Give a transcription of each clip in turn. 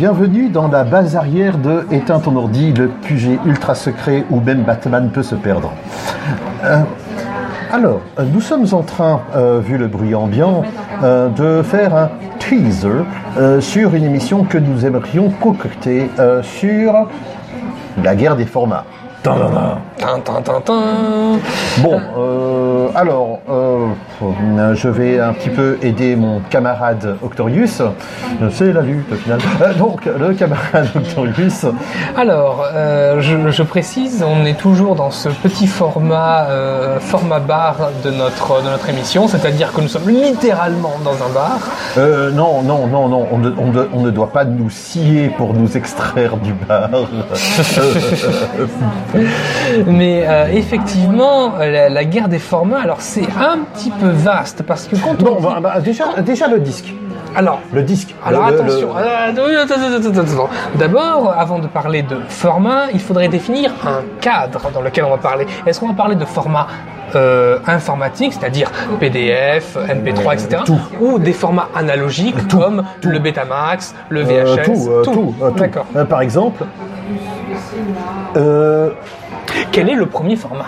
bienvenue dans la base arrière de Éteins ton ordi, le QG ultra secret où même Batman peut se perdre. Euh, alors, euh, nous sommes en train, euh, vu le bruit ambiant, de faire un teaser sur une émission que nous aimerions concocter sur la guerre des formats. Tadada. Tin, tin, tin, tin. Bon, alors, je vais un petit peu aider mon camarade Octorius. C'est la lutte au final. Euh, donc, le camarade Octorius. Alors, euh, je, je précise, on est toujours dans ce petit format, euh, format bar de notre, de notre émission, c'est-à-dire que nous sommes littéralement dans un bar. Euh, non, non, non, non, on ne, on ne- on ne doit pas nous scier pour nous extraire du bar. Mais euh, effectivement, la, la guerre des formats, alors c'est un petit peu vaste parce que quand on bon, dit- bah, bah, déjà, déjà le disque. alors Le disque. Alors Le- attention, le- euh. D'abord, avant de parler de format, il faudrait définir un cadre dans lequel on va parler. Est-ce qu'on va parler de format euh, informatique, c'est-à-dire PDF, MP3, etc., Tout. ou des formats analogiques comme le Betamax, le VHS, Euh, tout, euh, tout, euh, tout. D'accord. Euh, par exemple, euh, Quel est le premier format?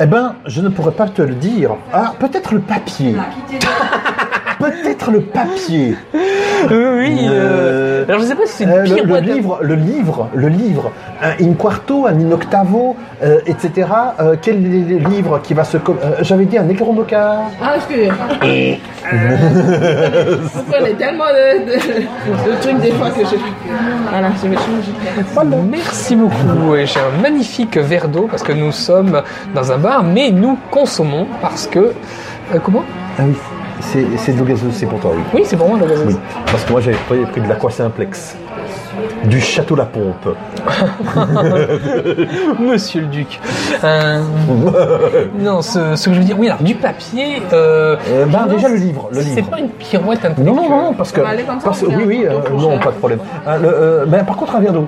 Eh ben, je ne pourrais pas te le dire. Ah, peut-être le papier. peut-être le papier. Oui. Euh, alors je sais pas si c'est Euh, une le, le livre, le livre, le livre, un in quarto, un in octavo, euh, etc. Euh, quel est le livre qui va se... com- euh, J'avais dit un Necromocar. Ah. Euh, vous prenez tellement de, de, de trucs des fois que je. Voilà, je vais changer. Merci beaucoup. Et J'ai un magnifique verre d'eau parce que nous sommes dans un bar, mais nous consommons parce que. euh, comment? Ah oui, c'est c'est de l'eau gazeuse, c'est pour toi, oui. Oui, c'est pour moi le gazeuse. Oui, parce que moi j'avais pris, pris de l'aqua simplex. Du château La Pompe. Monsieur le duc. Euh, non, ce, ce que je veux dire, oui, alors du papier. Euh, Euh, bah, déjà le livre, le C'est livre. pas une pirouette intellectuelle. non, non, non, parce que... On va aller comme ça, parce que- on oui, oui, euh, non, pas de problème. Euh, le, euh, mais par contre, un verre d'eau.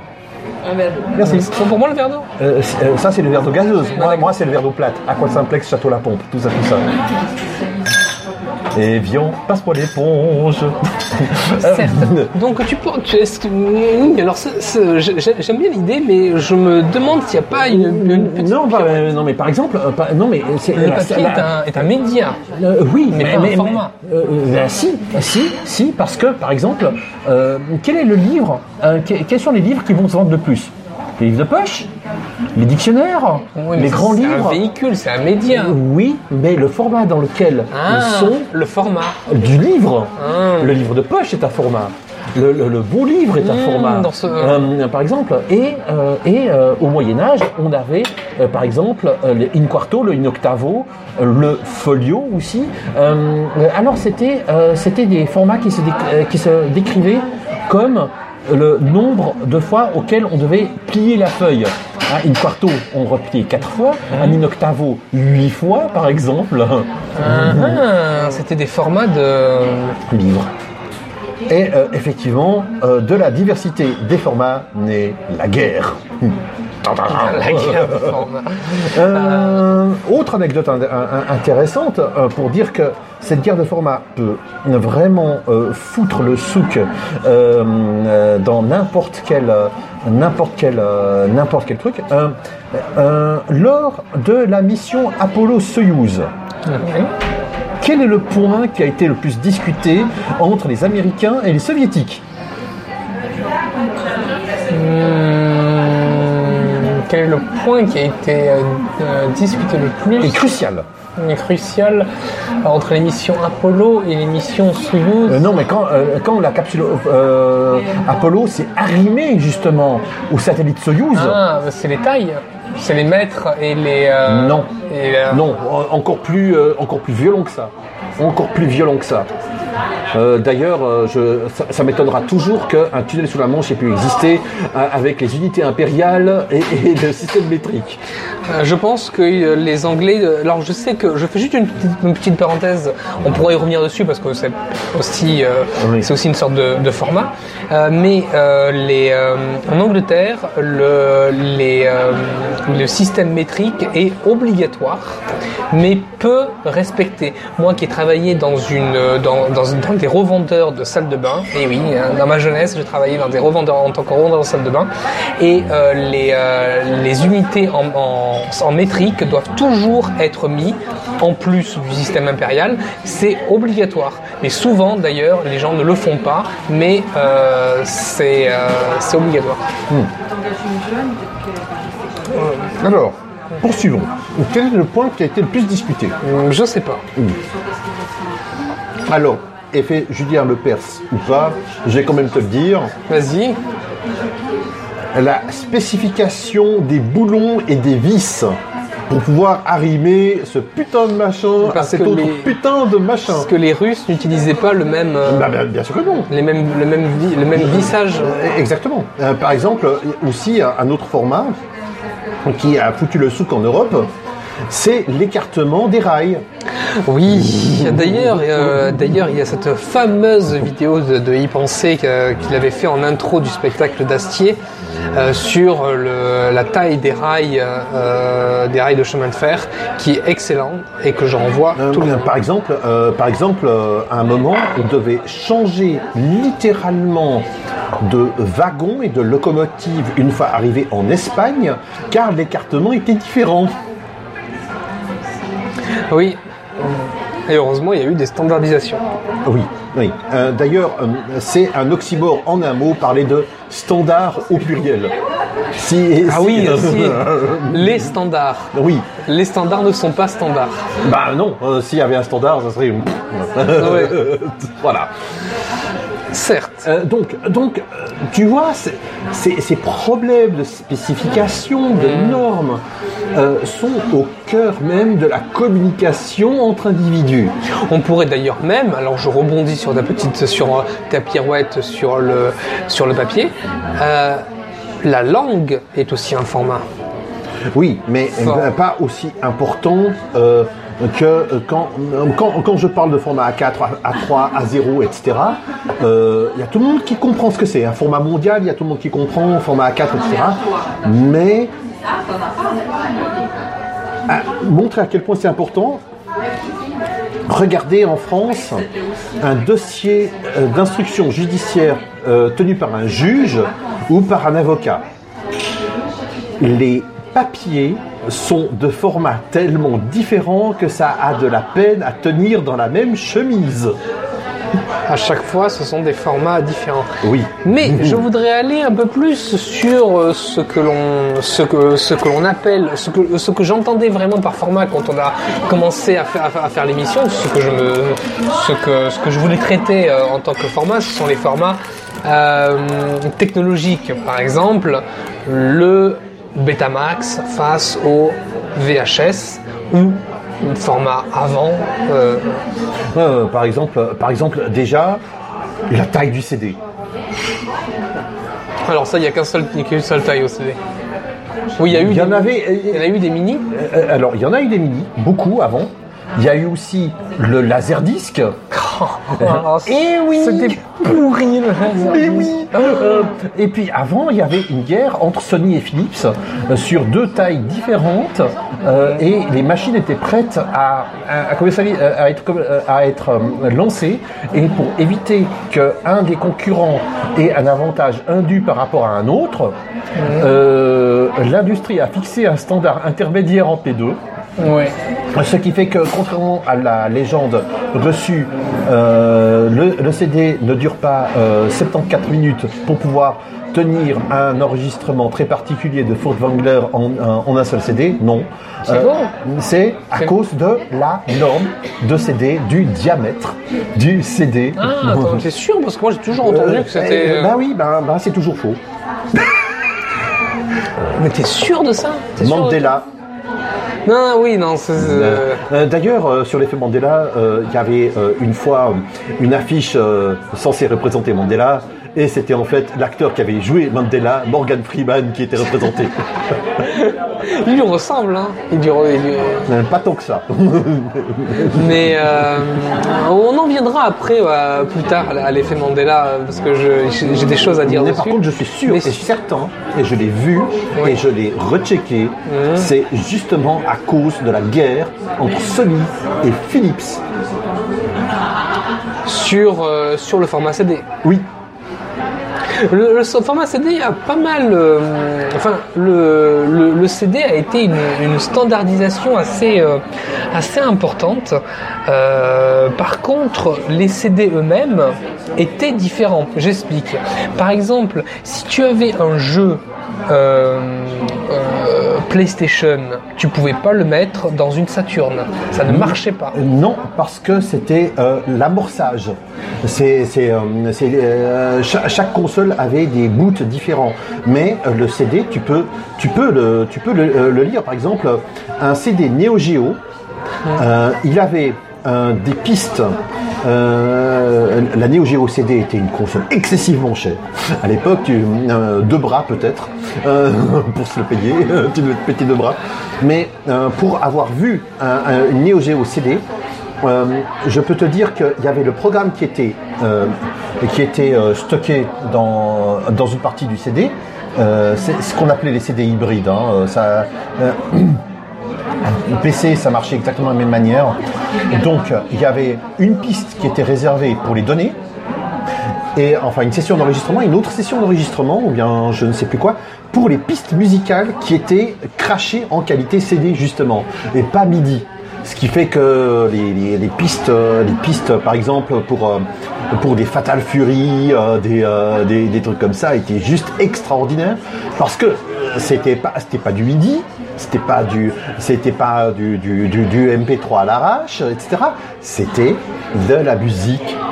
Un verre d'eau. Merci. C'est pour moi le verre d'eau Euh, c'est- euh, ça, c'est le verre d'eau gazeuse. Moi, moi c'est le verre d'eau plate. Aqua simplex, château La Pompe, tout ça, tout ça. Et viens, passe-moi l'éponge. Certes. Donc tu est-ce que- oui, alors j'aime bien l'idée, mais je me demande s'il n'y a pas une, une petite. non, bah, euh, non, mais par exemple, euh, pas- non, mais c'est Le la- papier la- est un, est un média. Euh, oui, Mais pas un format. ben, si, si, si, parce que, par exemple, quel est le livre que- Quels sont les livres qui vont se vendre le plus? Les livres de poche Les dictionnaires Oui, Les grands c'est livres un véhicule, c'est un média. Oui, mais le format dans lequel Ah, ils sont le format. du livre. Ah. Le livre de poche est un format. Le, le- le bon livre est un Mmh, format. dans ce- Euh, par exemple, et, euh, et euh, au Moyen Âge, on avait, par exemple, le in quarto, le in octavo, le folio aussi. Alors c'était c'était des formats qui se, qui se décrivaient comme le nombre de fois auquel on devait plier la feuille. Un in quarto, on repliait quatre fois. Un in octavo, huit fois, par exemple. Ah, C'était des formats de. livre. Et euh, effectivement, euh, de la diversité des formats naît la guerre. La guerre de format. Euh, autre anecdote in- in- intéressante euh, pour dire que cette guerre de format peut vraiment euh, foutre le souk euh, euh, dans n'importe quel euh, n'importe quel euh, n'importe quel truc. Euh, euh, lors de la mission Apollo Soyuz, quel est le point qui a été le plus discuté entre les Américains et les Soviétiques? Hum, quel est le point qui a été euh, euh, discuté le plus Et crucial. et crucial entre les missions Apollo et les missions Soyuz Euh, non, mais quand, euh, quand la capsule euh, Apollo s'est arrimée justement au satellite Soyuz, Ah, c'est les tailles, c'est les mètres et les. euh, Non. et, euh, non, en- encore plus, euh, encore plus violent que ça. Encore plus violent que ça. Euh, D'ailleurs, euh, ça, ça m'étonnera toujours qu'un tunnel sous la Manche ait pu exister euh, avec les unités impériales et, et le système métrique. Je pense que les Anglais. Alors, je sais que je fais juste une petite, une petite parenthèse. On pourrait y revenir dessus parce que c'est aussi, euh, Oui. c'est aussi une sorte de, de format. Euh, mais euh, les, en Angleterre, le, les, le système métrique est obligatoire, mais peu respecté. Moi, qui ai travaillé dans une dans, dans une, dans des revendeurs de salles de bain. Et oui, hein, dans ma jeunesse, j'ai travaillé dans des revendeurs en tant que revendeur de salles de bain. Et euh, les, euh, les unités en, en, en métrique doivent toujours être mis en plus du système impérial. C'est obligatoire. Mais souvent, d'ailleurs, les gens ne le font pas, mais euh, c'est euh, c'est obligatoire. Alors, poursuivons. Quel est le point qui a été le plus discuté? Je sais pas. Alors, effet Julien Le Perse ou pas, je vais quand même te le dire. Vas-y. La spécification des boulons et des vis pour pouvoir arrimer ce putain de machin Parce à cet que autre les- putain de machin. Parce que les Russes n'utilisaient pas le même, euh, Bah, bah, bien sûr que non. les mêmes, le même, le même vissage. Euh, Exactement. Euh, par exemple, aussi un un autre format qui a foutu le souk en Europe, c'est l'écartement des rails. Oui, d'ailleurs, euh, d'ailleurs, il y a cette fameuse vidéo de, de Y Penser qu'il avait fait en intro du spectacle d'Astier euh, sur le- la taille des rails, euh, des rails de chemin de fer, qui est excellent et que je renvoie tout le monde. par exemple, par exemple, à un moment, on devait changer littéralement de wagon et de locomotive une fois arrivé en Espagne, car l'écartement était différent. Oui. Et heureusement, il y a eu des standardisations. Oui, oui. Euh, D'ailleurs, euh, c'est un oxymore en un mot, parler de standard au pluriel. Si, Ah si- oui, si, les standards. oui. Les standards ne sont pas standards. Bah non, euh, s'il y avait un standard, ça serait. Ouais. voilà. Certes. Euh, donc, donc, euh, tu vois, ces problèmes de spécification, de Mm. normes, euh, sont au cœur même de la communication entre individus. On pourrait d'ailleurs même, alors je rebondis sur ta petite, sur ta pirouette sur le, sur le papier, euh, la langue est aussi un format. Oui, mais Fort. pas aussi important que euh, quand, euh, quand, quand je parle de format A4, A- A3, A0, etc. euh, Il y a tout le monde qui comprend ce que c'est. Un format mondial, il y a tout le monde qui comprend, format A4, etc. Mais à montrer à quel point c'est important, regardez en France un dossier euh, d'instruction judiciaire euh, tenu par un juge ou par un avocat les papiers sont de formats tellement différents que ça a de la peine à tenir dans la même chemise. À chaque fois, ce sont des formats différents. Oui. Mais je voudrais aller un peu plus sur euh, ce que l'on, ce que, ce que l'on appelle, ce que, ce que j'entendais vraiment par format quand on a commencé à faire, à l'émission, ce que je me, ce que, ce que je voulais traiter euh, en tant que format, ce sont les formats euh, technologiques. Par exemple, le Betamax face au VHS ou format avant. euh, Euh, par exemple, par exemple, déjà la taille du CD. alors ça, il n'y a qu'un seul, qu'une seule taille au CD. Oui, il y a eu. Il y en des- avait. Il y en a eu des mini. euh, Alors, il y en a eu des mini, beaucoup avant. Il y a eu aussi le laserdisc. Eh oui C'était pourri le Mais oui Euh, Et puis avant, il y avait une guerre entre Sony et Philips euh, sur deux tailles différentes euh, et les machines étaient prêtes à, à, à être, euh, à être lancées. Et pour éviter qu'un des concurrents ait un avantage indu par rapport à un autre, l'industrie a fixé un standard intermédiaire entre les deux. Ouais. Ce qui fait que, contrairement à la légende reçue, euh, le, le CD ne dure pas euh, 74 minutes pour pouvoir tenir un enregistrement très particulier de Furtwängler en, en- un seul CD. Non. Euh, C'est bon. C'est à cause de la norme de CD, du diamètre du CD. Ah, t'es sûr? Parce que moi j'ai toujours entendu Euh, que c'était. euh, bah oui, bah, bah, c'est toujours faux. Mais t'es sûr de ça? T'es sûr de- Mandela. Non, oui, non, c'est. euh, Euh, D'ailleurs, euh, sur l'effet Mandela, euh, il y avait euh, une fois euh, une affiche euh, censée représenter Mandela, et c'était en fait l'acteur qui avait joué Mandela, Morgan Freeman, qui était représenté. Il lui ressemble, hein. Il lui re- il lui- Euh, Pas tant que ça. Mais euh, on en viendra après, euh, plus tard, à l'effet Mandela, parce que j'ai des choses à dire Mais dessus. par contre, je suis sûr Mais et certain, et je l'ai vu, Oui. et je l'ai rechecké, c'est justement à cause de la guerre entre Sony et Philips. sur, euh, sur le format CD. Oui. Le, format CD a pas mal. euh, enfin, le, le, CD a été une, standardisation assez, euh, assez importante. Euh, par contre, les CD eux-mêmes étaient différents. J'explique. Par exemple, si tu avais un jeu PlayStation, tu pouvais pas le mettre dans une Saturn. Ça ne marchait pas. Non, parce que c'était euh, l'amorçage. C'est, c'est, euh, c'est, euh, cha- chaque, console avait des boots différents, mais le CD, tu peux, tu peux, le, tu peux le, le lire. Par exemple, un CD Neo Geo, il avait des pistes. Euh, la Neo Geo CD était une console excessivement chère. À l'époque, euh, deux bras peut-être euh, pour se le payer. tu devais te péter deux bras. Mais pour avoir vu un, un- une Neo CD, je peux te dire qu'il y avait le programme qui était, qui était stocké dans, dans une partie du CD. C'est ce qu'on appelait les CD hybrides. hein. Ça, le PC, ça marchait exactement de la même manière. Donc, il y avait une piste qui était réservée pour les données, et enfin une session d'enregistrement, une autre session d'enregistrement, ou bien je ne sais plus quoi, pour les pistes musicales qui étaient crachées en qualité CD justement, et pas MIDI. Ce qui fait que les, pistes, euh, les pistes, par exemple pour euh, pour des Fatal Fury, euh, des, des trucs comme ça, étaient juste extraordinaires parce que c'était pas c'était pas du MIDI, c'était pas du c'était pas du du, du, du MP3 à l'arrache, etc. C'était de la musique.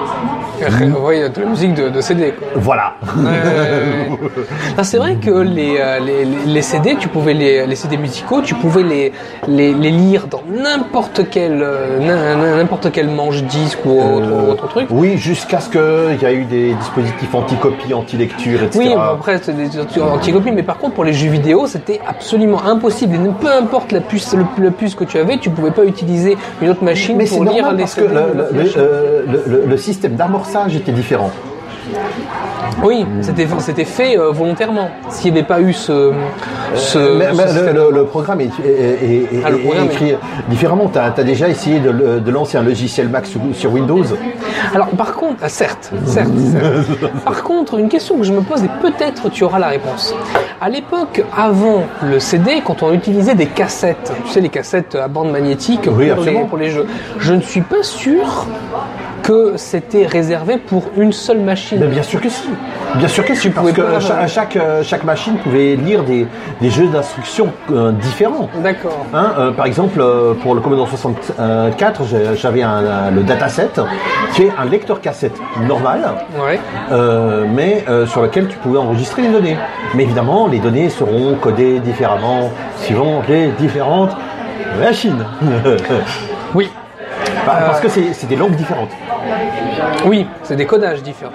Oui, de la musique de, de CD. Quoi. Voilà. Euh, c'est vrai que les, euh, les, les CD, tu pouvais les, les CD musicaux, tu pouvais les, les, les lire dans n'importe quel euh, n'im- n'importe quel manche disque ou autre, Euh, autre truc. Oui, jusqu'à ce qu'il y a eu des dispositifs anti-copie, anti-lecture, etc. Oui, après c'était des anti-copies, mais par contre pour les jeux vidéo, c'était absolument impossible. Et peu importe la puce, le, puce que tu avais, tu pouvais pas utiliser une autre machine Mais pour lire normal les parce CD. le- euh, le- le- le système d'amorçage était différent. Oui, c'était c'était fait euh, volontairement. S'il n'y avait pas eu ce, ce, Euh, mais, ce mais le, programme est, est- Ah, le est écrit différemment. Tu as, déjà essayé de, de lancer un logiciel Mac sur, sur Windows? Alors, par contre, ah, certes, certes, certes. Par contre, une question que je me pose et peut-être tu auras la réponse. À l'époque, avant le CD, quand on utilisait des cassettes, tu sais, les cassettes à bande magnétique pour, Oui, les, pour les jeux, je ne suis pas sûr que c'était réservé pour une seule machine. Mais bien sûr que si. Bien sûr que si. Parce que pas- chaque, euh, chaque machine pouvait lire des, des jeux d'instructions euh, différents. D'accord. Hein, euh, par exemple, pour le Commodore 64, j'ai- j'avais un, le dataset qui est un lecteur cassette normal, Ouais. euh, mais sur lequel tu pouvais enregistrer les données. Mais évidemment, les données seront codées différemment suivant les différentes machines. Oui. Bah, Parce que c'est des langues différentes. Oui, c'est des codages différents.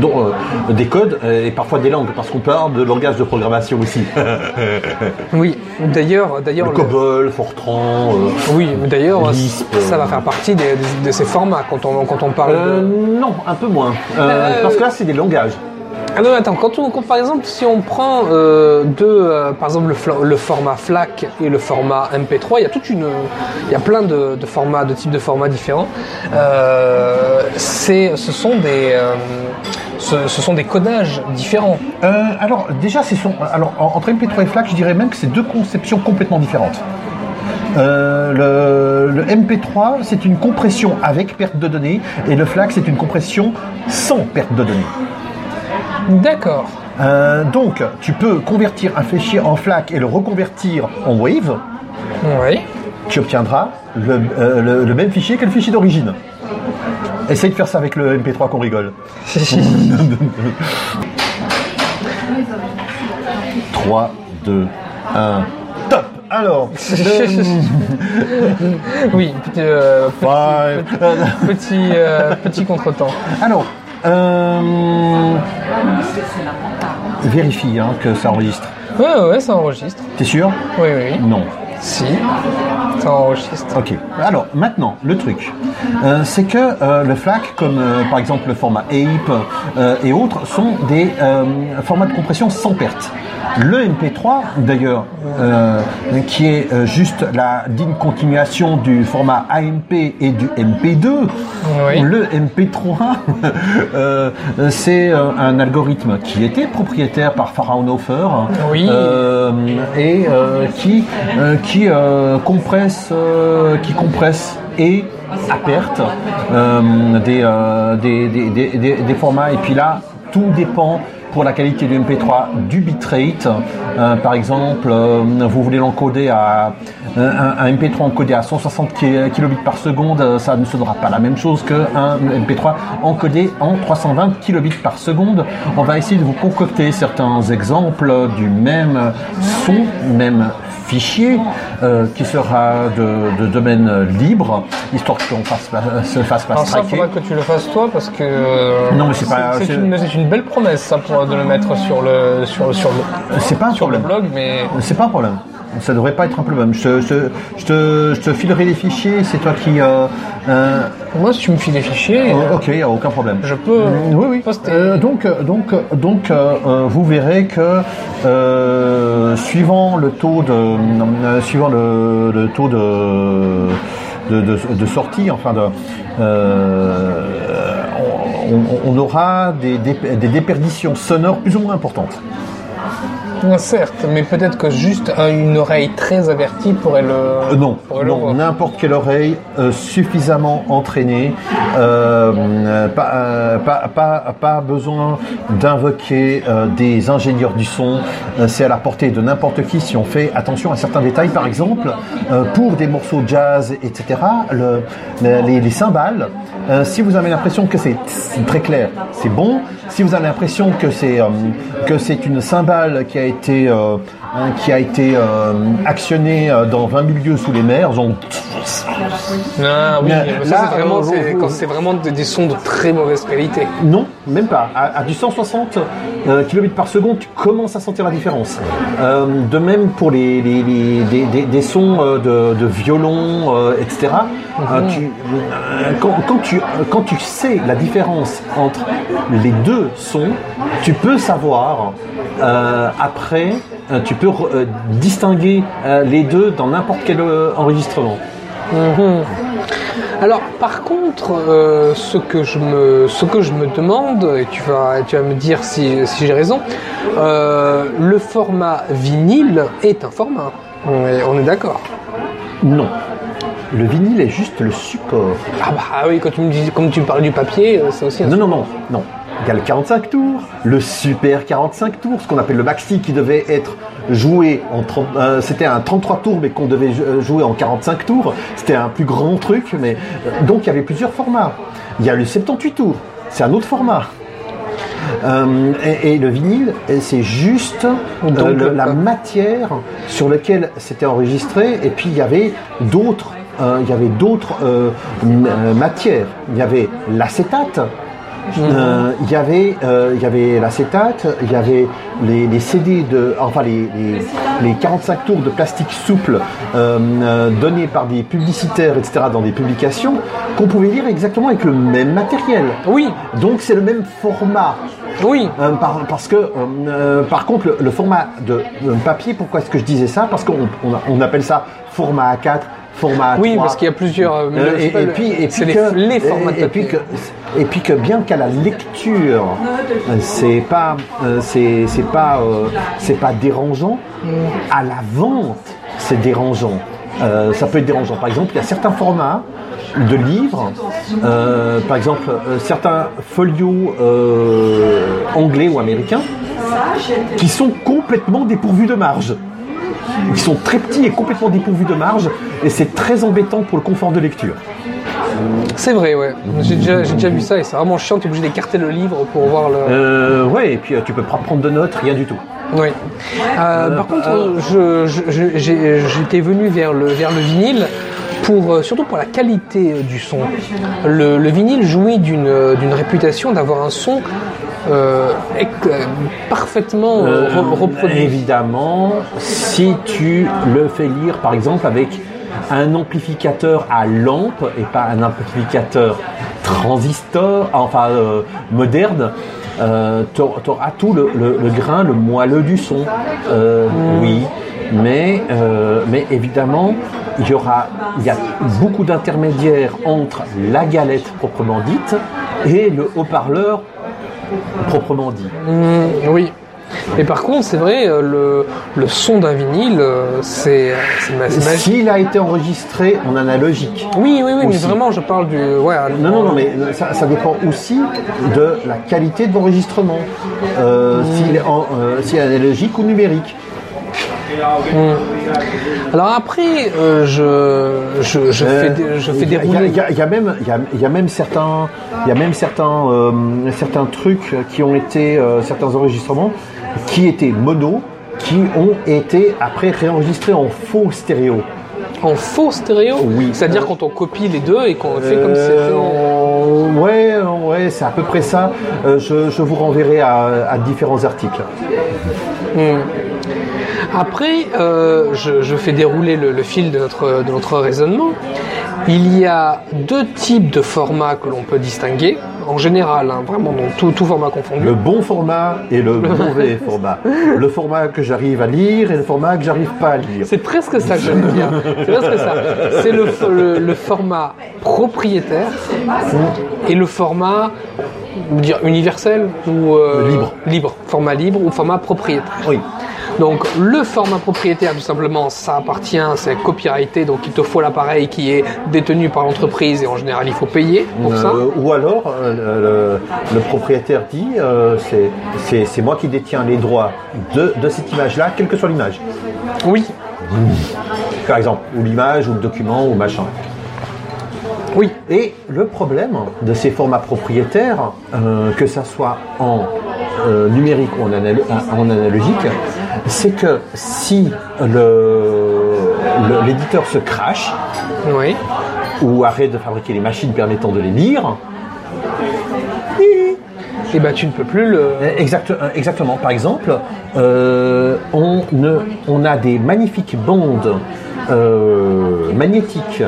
dont euh, des codes euh, et parfois des langues, parce qu'on parle de langage de programmation aussi. Oui. D'ailleurs, d'ailleurs, le le- COBOL, Fortran. euh, oui, d'ailleurs, ça va faire partie des- des- de ces formats quand on quand on parle. de- non, un peu moins. Parce que là, c'est des langages. Ah non, attends, quand, on, par exemple, si on prend euh, deux, euh, par exemple, le, format FLAC et le format MP3, il y a toute une, il y a plein de, formats, de types de formats différents. Euh, ce sont des, ce, sont des codages différents. Alors, déjà. Alors, en- entre MP3 et FLAC, je dirais même que c'est deux conceptions complètement différentes. Le MP3, c'est une compression avec perte de données, et le FLAC, c'est une compression sans perte de données. D'accord. Euh, donc, tu peux convertir un fichier en FLAC et le reconvertir en Wave. Oui. Tu obtiendras le, euh, le- le même fichier que le fichier d'origine. Essaye de faire ça avec le MP3 qu'on rigole. 3, 2, 1, top Alors, le- oui. Petit, euh, petit, petit, euh, petit contretemps. alors euh, vérifie hein, que ça enregistre. Ouais, ouais, ça enregistre. T'es sûr? Oui, oui. Non. Si. Ça enregistre. Ok. Alors maintenant, le truc, euh, c'est que euh, le FLAC, comme euh, par exemple le format euh, et autres, sont des formats de compression sans perte. Le MP3, d'ailleurs, qui est juste la digne continuation du format AMP et du MP2, Oui. le MP3, euh, c'est un algorithme qui était propriétaire par Fraunhofer Oui. et qui, qui euh, compresse, euh, qui compresse et à perte euh, des, des, des, des, formats. Et puis là, tout dépend pour la qualité du MP3 du bitrate. Par exemple, vous voulez l'encoder à un, un MP3 encodé à 160 ki- kilobits par seconde, ça ne sera pas la même chose qu'un MP3 encodé en 320 kilobits par seconde. On va essayer de vous concocter certains exemples du même son, même fichier, euh, qui sera de, de domaine libre, histoire qu'on fasse pas- se fasse pas Alors ça, faudra que tu le fasses toi parce que. euh, Non, mais c'est pas- C'est une, belle promesse ça pour de le mettre sur le sur sur le C'est pas un sur le problème. blog, mais C'est pas un problème. Ça devrait pas être un problème. Je te, je te, je te, je te filerai les fichiers, c'est toi qui. Euh, euh, moi si tu me files les fichiers, oh, ok, aucun problème. je peux Oui, oui. poster. Euh, donc, donc, donc, vous verrez que euh, suivant le taux de, sortie, on, aura des déperditions sonores plus ou moins importantes. Certes, mais peut-être que juste un- une oreille très avertie pourrait le. Euh, non, pourrait non, n'importe quelle oreille euh, suffisamment entraînée, euh, pas, pas, pas, pas besoin d'invoquer des ingénieurs du son, c'est à la portée de n'importe qui si on fait attention à certains détails. Par exemple, pour des morceaux jazz, etc., le- le- les, les cymbales, si vous avez l'impression que c'est très clair, c'est bon. Si vous avez l'impression que c'est que c'est une cymbale qui a été euh, hein, qui a été euh, actionnée euh, dans 20 000 lieues sous les mers, genre, Ah oui, ça, là, c'est vraiment, c'est- quand c'est vraiment des, des sons de très mauvaise qualité. non, même pas. À, à du 160 euh, kilobits par seconde, tu commences à sentir la différence. De même pour les, les- les- des, sons de, de violon, etc. Tu- euh, quand, quand tu, quand tu sais la différence entre les deux sons, tu peux savoir euh, après, tu peux euh, distinguer euh, les deux dans n'importe quel euh, enregistrement. Alors, par contre, euh, ce, que je me, ce que je me demande, et tu vas, tu vas me dire si, si j'ai raison, euh, le format vinyle est un format. On est, on est d'accord. Non. Le vinyle est juste le support. Ah bah oui, quand tu me dis, comme tu me parles du papier, euh, c'est aussi un Non, non, non, non. Il y a le 45 tours, le super 45 tours, ce qu'on appelle le maxi qui devait être joué en 30, euh, c'était un 33 tours mais qu'on devait jou- jouer en 45 tours. C'était un plus grand truc, mais euh, donc il y avait plusieurs formats. Il y a le 78 tours, c'est un autre format. Euh, et, et le vinyle, c'est juste Donc, le- la matière sur laquelle c'était enregistré. Et puis il y avait d'autres, il y avait d'autres matières. Il y avait l'acétate. Euh, Il y avait, euh, il y avait l'acétate, il y avait les, les CD de, enfin les, les, les 45 tours de plastique souple euh, euh, donnés par des publicitaires, etc. dans des publications qu'on pouvait lire exactement avec le même matériel. Oui, Donc c'est le même format. oui. Par- parce que, par contre, le, le format de papier, pourquoi est-ce que je disais ça? Parce qu'on on, on appelle ça format A4, format A3. Oui, parce qu'il y a plusieurs. et, puis, et c'est puis les, que, les formats de et, et puis que, et puis que bien qu'à la lecture, euh, c'est pas, euh, c'est, pas, euh, c'est pas dérangeant. À la vente, c'est dérangeant. Ça peut être dérangeant. Par exemple, il y a certains formats de livres, par exemple certains folios anglais ou américains, qui sont complètement dépourvus de marge. Ils sont très petits et complètement dépourvus de marge, et c'est très embêtant pour le confort de lecture. C'est vrai, ouais. J'ai déjà, vu ça et c'est vraiment chiant. T'es obligé d'écarter le livre pour voir le. Euh, ouais, et puis euh, tu peux pas prendre de notes, rien du tout. Oui. Euh, par contre, j'étais venu vers le, vers le vinyle. Pour, euh, surtout pour la qualité euh, du son. Le, le vinyle jouit d'une euh, réputation d'avoir un son euh, euh, parfaitement euh, re- reproduit. Évidemment, si tu le fais lire, par exemple, avec un amplificateur à lampe et pas un amplificateur transistor, enfin euh, moderne, euh, tu auras tout le, grain, le moelleux du son. Euh, Oui, mais, euh, mais évidemment, il y aura, il y a beaucoup d'intermédiaires entre la galette proprement dite et le haut-parleur proprement dit. Mm, oui. Mais par contre, c'est vrai, euh, le, le son d'un vinyle, euh, c'est magique. S'il a été enregistré en analogique. Oui, oui, oui, mais vraiment, je parle du. Ouais, Non, non, non, mais ça, ça dépend aussi de la qualité de l'enregistrement. Euh, S'il est, en- euh, s'il est analogique ou numérique. Alors après, euh, je, je, je fais, Euh, des- je fais il y a- dérouler. Il y, a- il y a même, il y a, il y a même certains, il y a même certains, euh, certains trucs qui ont été, euh, certains enregistrements qui étaient mono, qui ont été après réenregistrés en faux stéréo. En faux stéréo Oui. C'est-à-dire quand on copie les deux et qu'on fait comme si Euh, c'était. ouais, ouais, c'est à peu près ça. Euh, je, je vous renverrai à, à différents articles. Hmm. Après, euh, je, je fais dérouler le, le fil de notre, de notre raisonnement. Il y a deux types de formats que l'on peut distinguer, en général, hein, vraiment dans tout, tout format confondu. Le bon format et le mauvais format. Le format que j'arrive à lire et le format que j'arrive pas à lire. C'est presque ça que j'aime bien. C'est presque ça. C'est le, fo- le, le format propriétaire et le format dire universel ou euh, Libre. libre, format libre ou format propriétaire. Oui. Donc le format propriétaire, tout simplement, ça appartient, c'est copyrighté, donc il te faut l'appareil qui est détenu par l'entreprise et en général il faut payer pour ça. Euh, ou alors, euh, le, le propriétaire dit euh, c'est- moi qui détiens les droits de, de cette image-là, quelle que soit l'image. Oui, Par exemple, ou l'image, ou le document, ou machin. oui. Et le problème de ces formats propriétaires, que ça soit en numérique ou en analogique, c'est que si le- le- l'éditeur se crache Oui. ou arrête de fabriquer les machines permettant de les lire, Et ben tu ne peux plus le. Exact- euh, exactement. Par exemple, euh, on, ne- on a des magnifiques bandes euh, magnétiques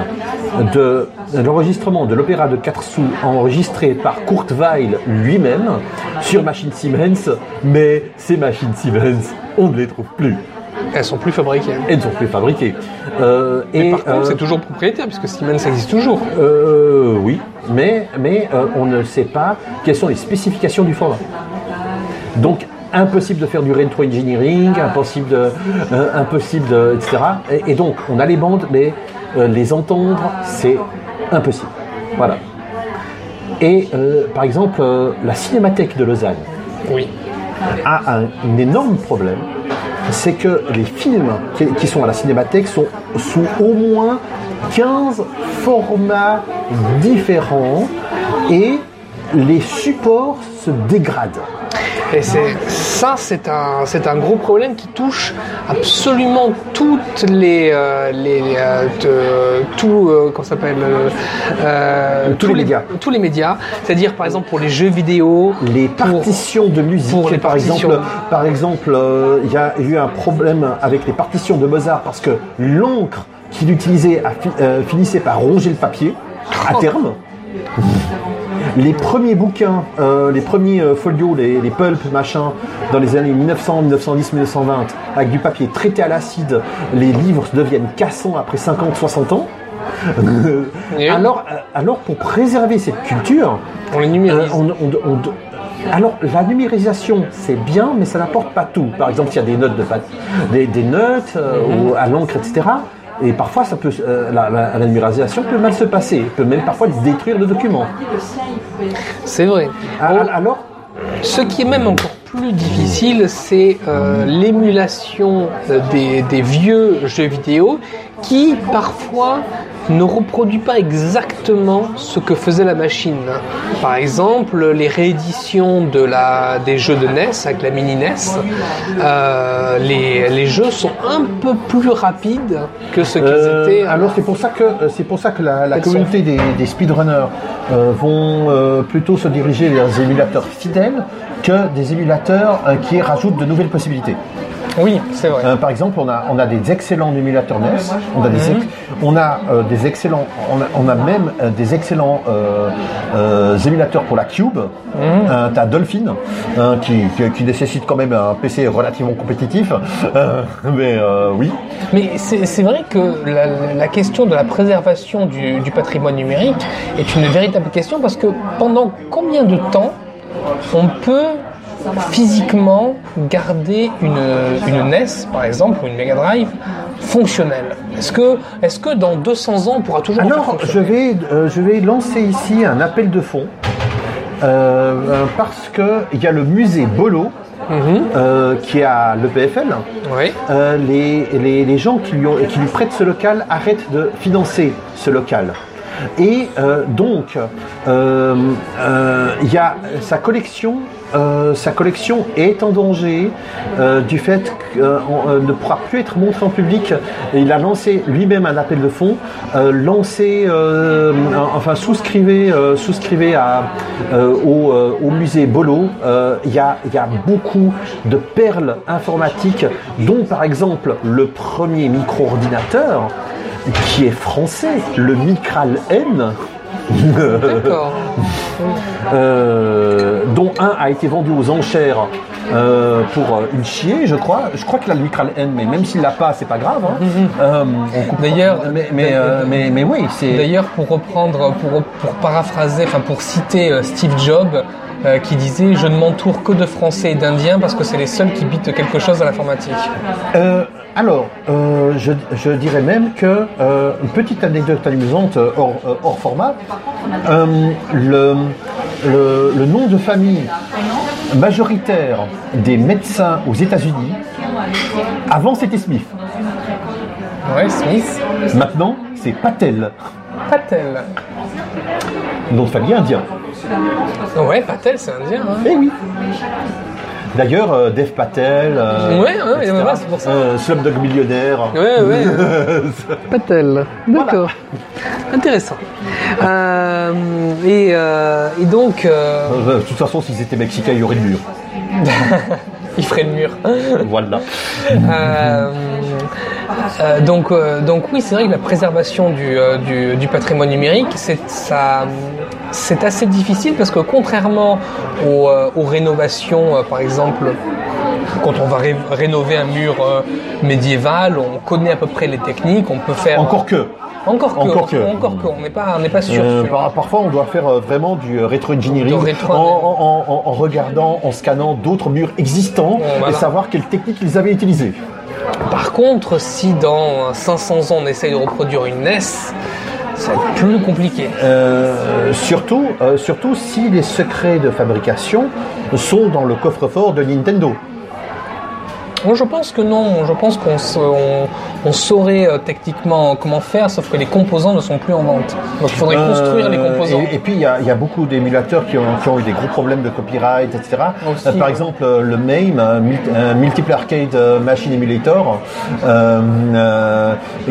de, de l'enregistrement de l'opéra de 4 sous enregistré par Kurt Weill lui-même sur machine Siemens, mais ces machines Siemens, on ne les trouve plus. Elles sont plus fabriquées. Elles ne sont plus fabriquées. Euh, Et et par contre, euh, c'est toujours propriétaire puisque Siemens existe toujours. euh, oui, mais, mais euh, on ne sait pas quelles sont les spécifications du format. Donc, impossible de faire du retro engineering, impossible de, euh, impossible de, etc. Et, et donc, on a les bandes, mais euh, les entendre, c'est impossible. Voilà. Et euh, par exemple, la Cinémathèque de Lausanne Oui. a un, un énorme problème, c'est que les films qui, qui sont à la cinémathèque sont sous au moins 15 formats différents et les supports se dégradent. Et c'est ça, c'est un, c'est un gros problème qui touche absolument toutes les, euh, les, euh, te- tout, euh, comment ça s'appelle, Tous les médias. tous les médias. C'est-à-dire, par exemple, pour les jeux vidéo, Les pour- partitions de musique, pour les par partitions. exemple, par exemple, euh, il y a eu un problème avec les partitions de Mozart parce que l'encre qu'il utilisait a fi- euh, finissait par ronger le papier à Oh. terme. Les premiers bouquins, euh, les premiers euh, folios, les, les pulps, machin, dans les années 1900, 1910, 1920, avec du papier traité à l'acide, les livres deviennent cassants après 50, 60 ans. Alors, euh, alors, pour préserver cette culture, on les numérise. on- on- on- alors, la numérisation, c'est bien, mais ça n'apporte pas tout. Par exemple, s'il y a des notes, de des, des notes euh, Mhm. ou à l'encre, etc. Et parfois, ça peut, euh, la, la- la numérisation peut mal se passer, peut même parfois détruire le document. C'est vrai. Ah, Alors, Ce qui est même encore plus difficile, c'est euh, l'émulation euh, des, des vieux jeux vidéo qui parfois ne reproduit pas exactement ce que faisait la machine. Par exemple, les rééditions de la, des jeux de NES avec la mini NES, euh, les, les jeux sont un peu plus rapides que ce qu'ils euh, étaient. alors c'est pour ça que euh, c'est pour ça que la, communauté des, des speedrunners euh, vont plutôt se diriger vers des émulateurs fidèles que des émulateurs qui rajoutent de nouvelles possibilités. Oui, c'est vrai. Euh, par exemple, on a, on a des excellents émulateurs NES, on a des, ex- on a, euh, des excellents, on a, on a même euh, des excellents euh, euh, émulateurs pour la Cube. Euh, T'as Dolphin, hein, qui, qui, qui nécessite quand même un PC relativement compétitif, Euh, mais euh, oui. Mais c'est c'est vrai que la, la question de la préservation du, du patrimoine numérique est une véritable question parce que pendant combien de temps on peut physiquement garder une, une NES, par exemple, ou une Mega Drive fonctionnelle Est-ce que, est que dans 200 ans, on pourra toujours Alors, je vais, euh, je vais lancer ici un appel de fonds. euh, euh, parce que il y a le musée Bolo euh, qui est à l'EPFL. Oui. Euh, les, les, les gens qui lui, ont- qui lui prêtent ce local arrêtent de financer ce local. Et euh, donc, il y a sa collection. Euh, sa collection est en danger euh, du fait qu'il ne pourra plus être montré en public. Il a lancé lui-même un appel de fonds, euh, lancé, euh, enfin souscrivez, euh, souscrivez à, euh, au, euh, musée Bolo. Euh, Il y, a, il y a beaucoup de perles informatiques, dont par exemple le premier micro-ordinateur qui est français, le Micral N. D'accord. Euh, dont un a été vendu aux enchères euh, pour euh, une chier, je crois. Je crois qu'il a le Micral N, mais même s'il l'a pas, c'est pas grave. hein. Comprend- D'ailleurs- mais mais, mais mais oui, c'est. D'ailleurs, pour reprendre, pour, pour paraphraser, enfin pour citer Steve Jobs, euh, qui disait Je ne m'entoure que de Français et d'Indiens parce que c'est les seuls qui bitent quelque chose à l'informatique. Euh, alors, euh, je, je dirais même que une petite anecdote amusante hors, hors format. le, le, le nom de famille majoritaire des médecins aux États-Unis, avant c'était Smith. Ouais, Smith. Maintenant, c'est Patel, Patel. nom de famille indien. Ouais, Patel, c'est indien. Hein. Eh oui. D'ailleurs, euh, Dev Patel, euh, Ouais, ouais, etc. ouais, c'est pour ça. Euh, Slumdog Millionnaire. Ouais, ouais. Patel. D'accord. Intéressant. Euh, et, euh, et donc, euh, Euh, de toute façon, s'ils étaient mexicains, il y aurait le mur. il ferait le mur. voilà. Euh, donc, euh, donc oui, c'est vrai que la préservation du, euh, du, du patrimoine numérique, c'est ça, c'est assez difficile parce que contrairement aux, aux rénovations, par exemple, quand on va ré- rénover un mur médiéval, on connaît à peu près les techniques, on peut faire Encore que. encore que, encore que. encore que, on n'est pas, on n'est pas sûr. Euh, sûr. par- parfois, on doit faire euh, vraiment du rétro-engineering rétro- en, en- en- en regardant, en scannant d'autres murs existants voilà. et savoir quelles techniques ils avaient utilisées. Par contre, si dans 500 ans on essaye de reproduire une NES, ça va être plus compliqué. Euh, euh, surtout si les secrets de fabrication sont dans le coffre-fort de Nintendo. Moi, je pense que non. Je pense qu'on sa- on, on saurait euh, techniquement comment faire, sauf que les composants ne sont plus en vente. Donc, il faudrait Euh, construire les composants. Et, et puis, il y, a- il y a beaucoup d'émulateurs qui ont, qui ont eu des gros problèmes de copyright, etc. Aussi, Euh, par ouais. exemple, le MAME, Multiple Arcade Machine Emulator,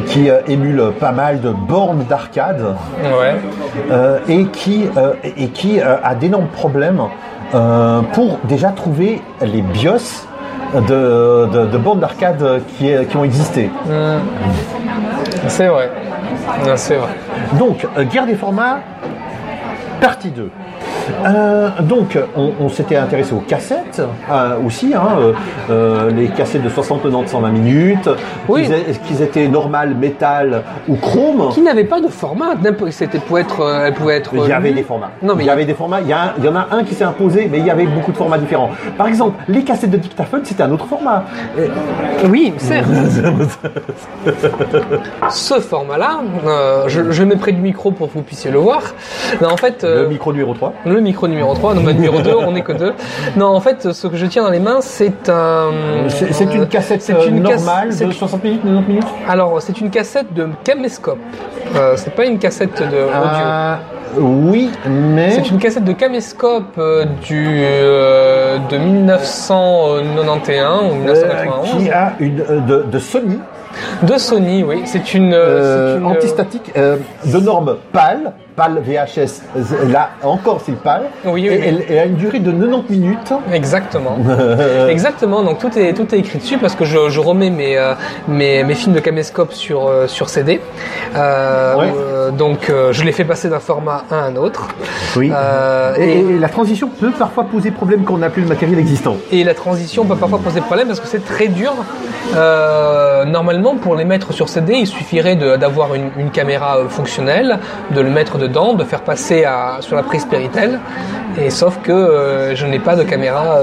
qui émule pas mal de bornes d'arcade Ouais. et qui, et qui a d'énormes problèmes pour déjà trouver les BIOS de, de, de bornes d'arcade qui, qui ont existé. Hmm. C'est vrai. C'est vrai. Donc, euh, guerre des formats, partie 2. Euh, donc, on, on s'était intéressé aux cassettes euh, aussi, hein, euh, les cassettes de 60, 90, 120 minutes, Oui. qu'ils aient- qu'ils étaient normal, métal ou chrome. Qui n'avait pas de format. C'était pour être, elle pouvait être. Il y avait des formats. Non, mais il y avait des formats. Il y, a un- il y en a un qui s'est imposé, mais il y avait beaucoup de formats différents. Par exemple, les cassettes de dictaphone, c'était un autre format. Oui, certes. Ce format-là, je, mets près du micro pour que vous puissiez le voir. Mais en fait, euh, Le micro numéro 3. Le micro numéro 3, non, bah, numéro 2, on n'est que deux. Non, en fait, ce que je tiens dans les mains, c'est un. C'est une cassette c'est euh, une casse- normale c'est- de 60 minutes, 90 minutes Alors, c'est une cassette de caméscope. Euh, c'est pas une cassette de audio. Ah, Oui, mais. C'est une cassette de caméscope euh, du, euh, de 1991 ou euh, 1991 qui a une euh, de, de Sony de Sony, oui. C'est une, euh, euh, c'est une- antistatique euh, de normes pâles PAL VHS. Là encore, c'est PAL. Oui, oui, et oui. Elle, elle a une durée de 90 minutes. Exactement. Exactement. Donc tout est tout est écrit dessus parce que je, je remets mes, euh, mes mes films de caméscope sur euh, sur CD. Euh, Ouais. euh, donc je les fais passer d'un format à un autre. Oui. Euh, et, la transition peut parfois poser problème quand on n'a plus le matériel existant. Et la transition peut parfois poser problème parce que c'est très dur. Normalement, pour les mettre sur CD, il suffirait de- d'avoir une, une caméra fonctionnelle, de le mettre de faire passer à, sur la prise Péritel. Et sauf que euh, je n'ai pas de caméra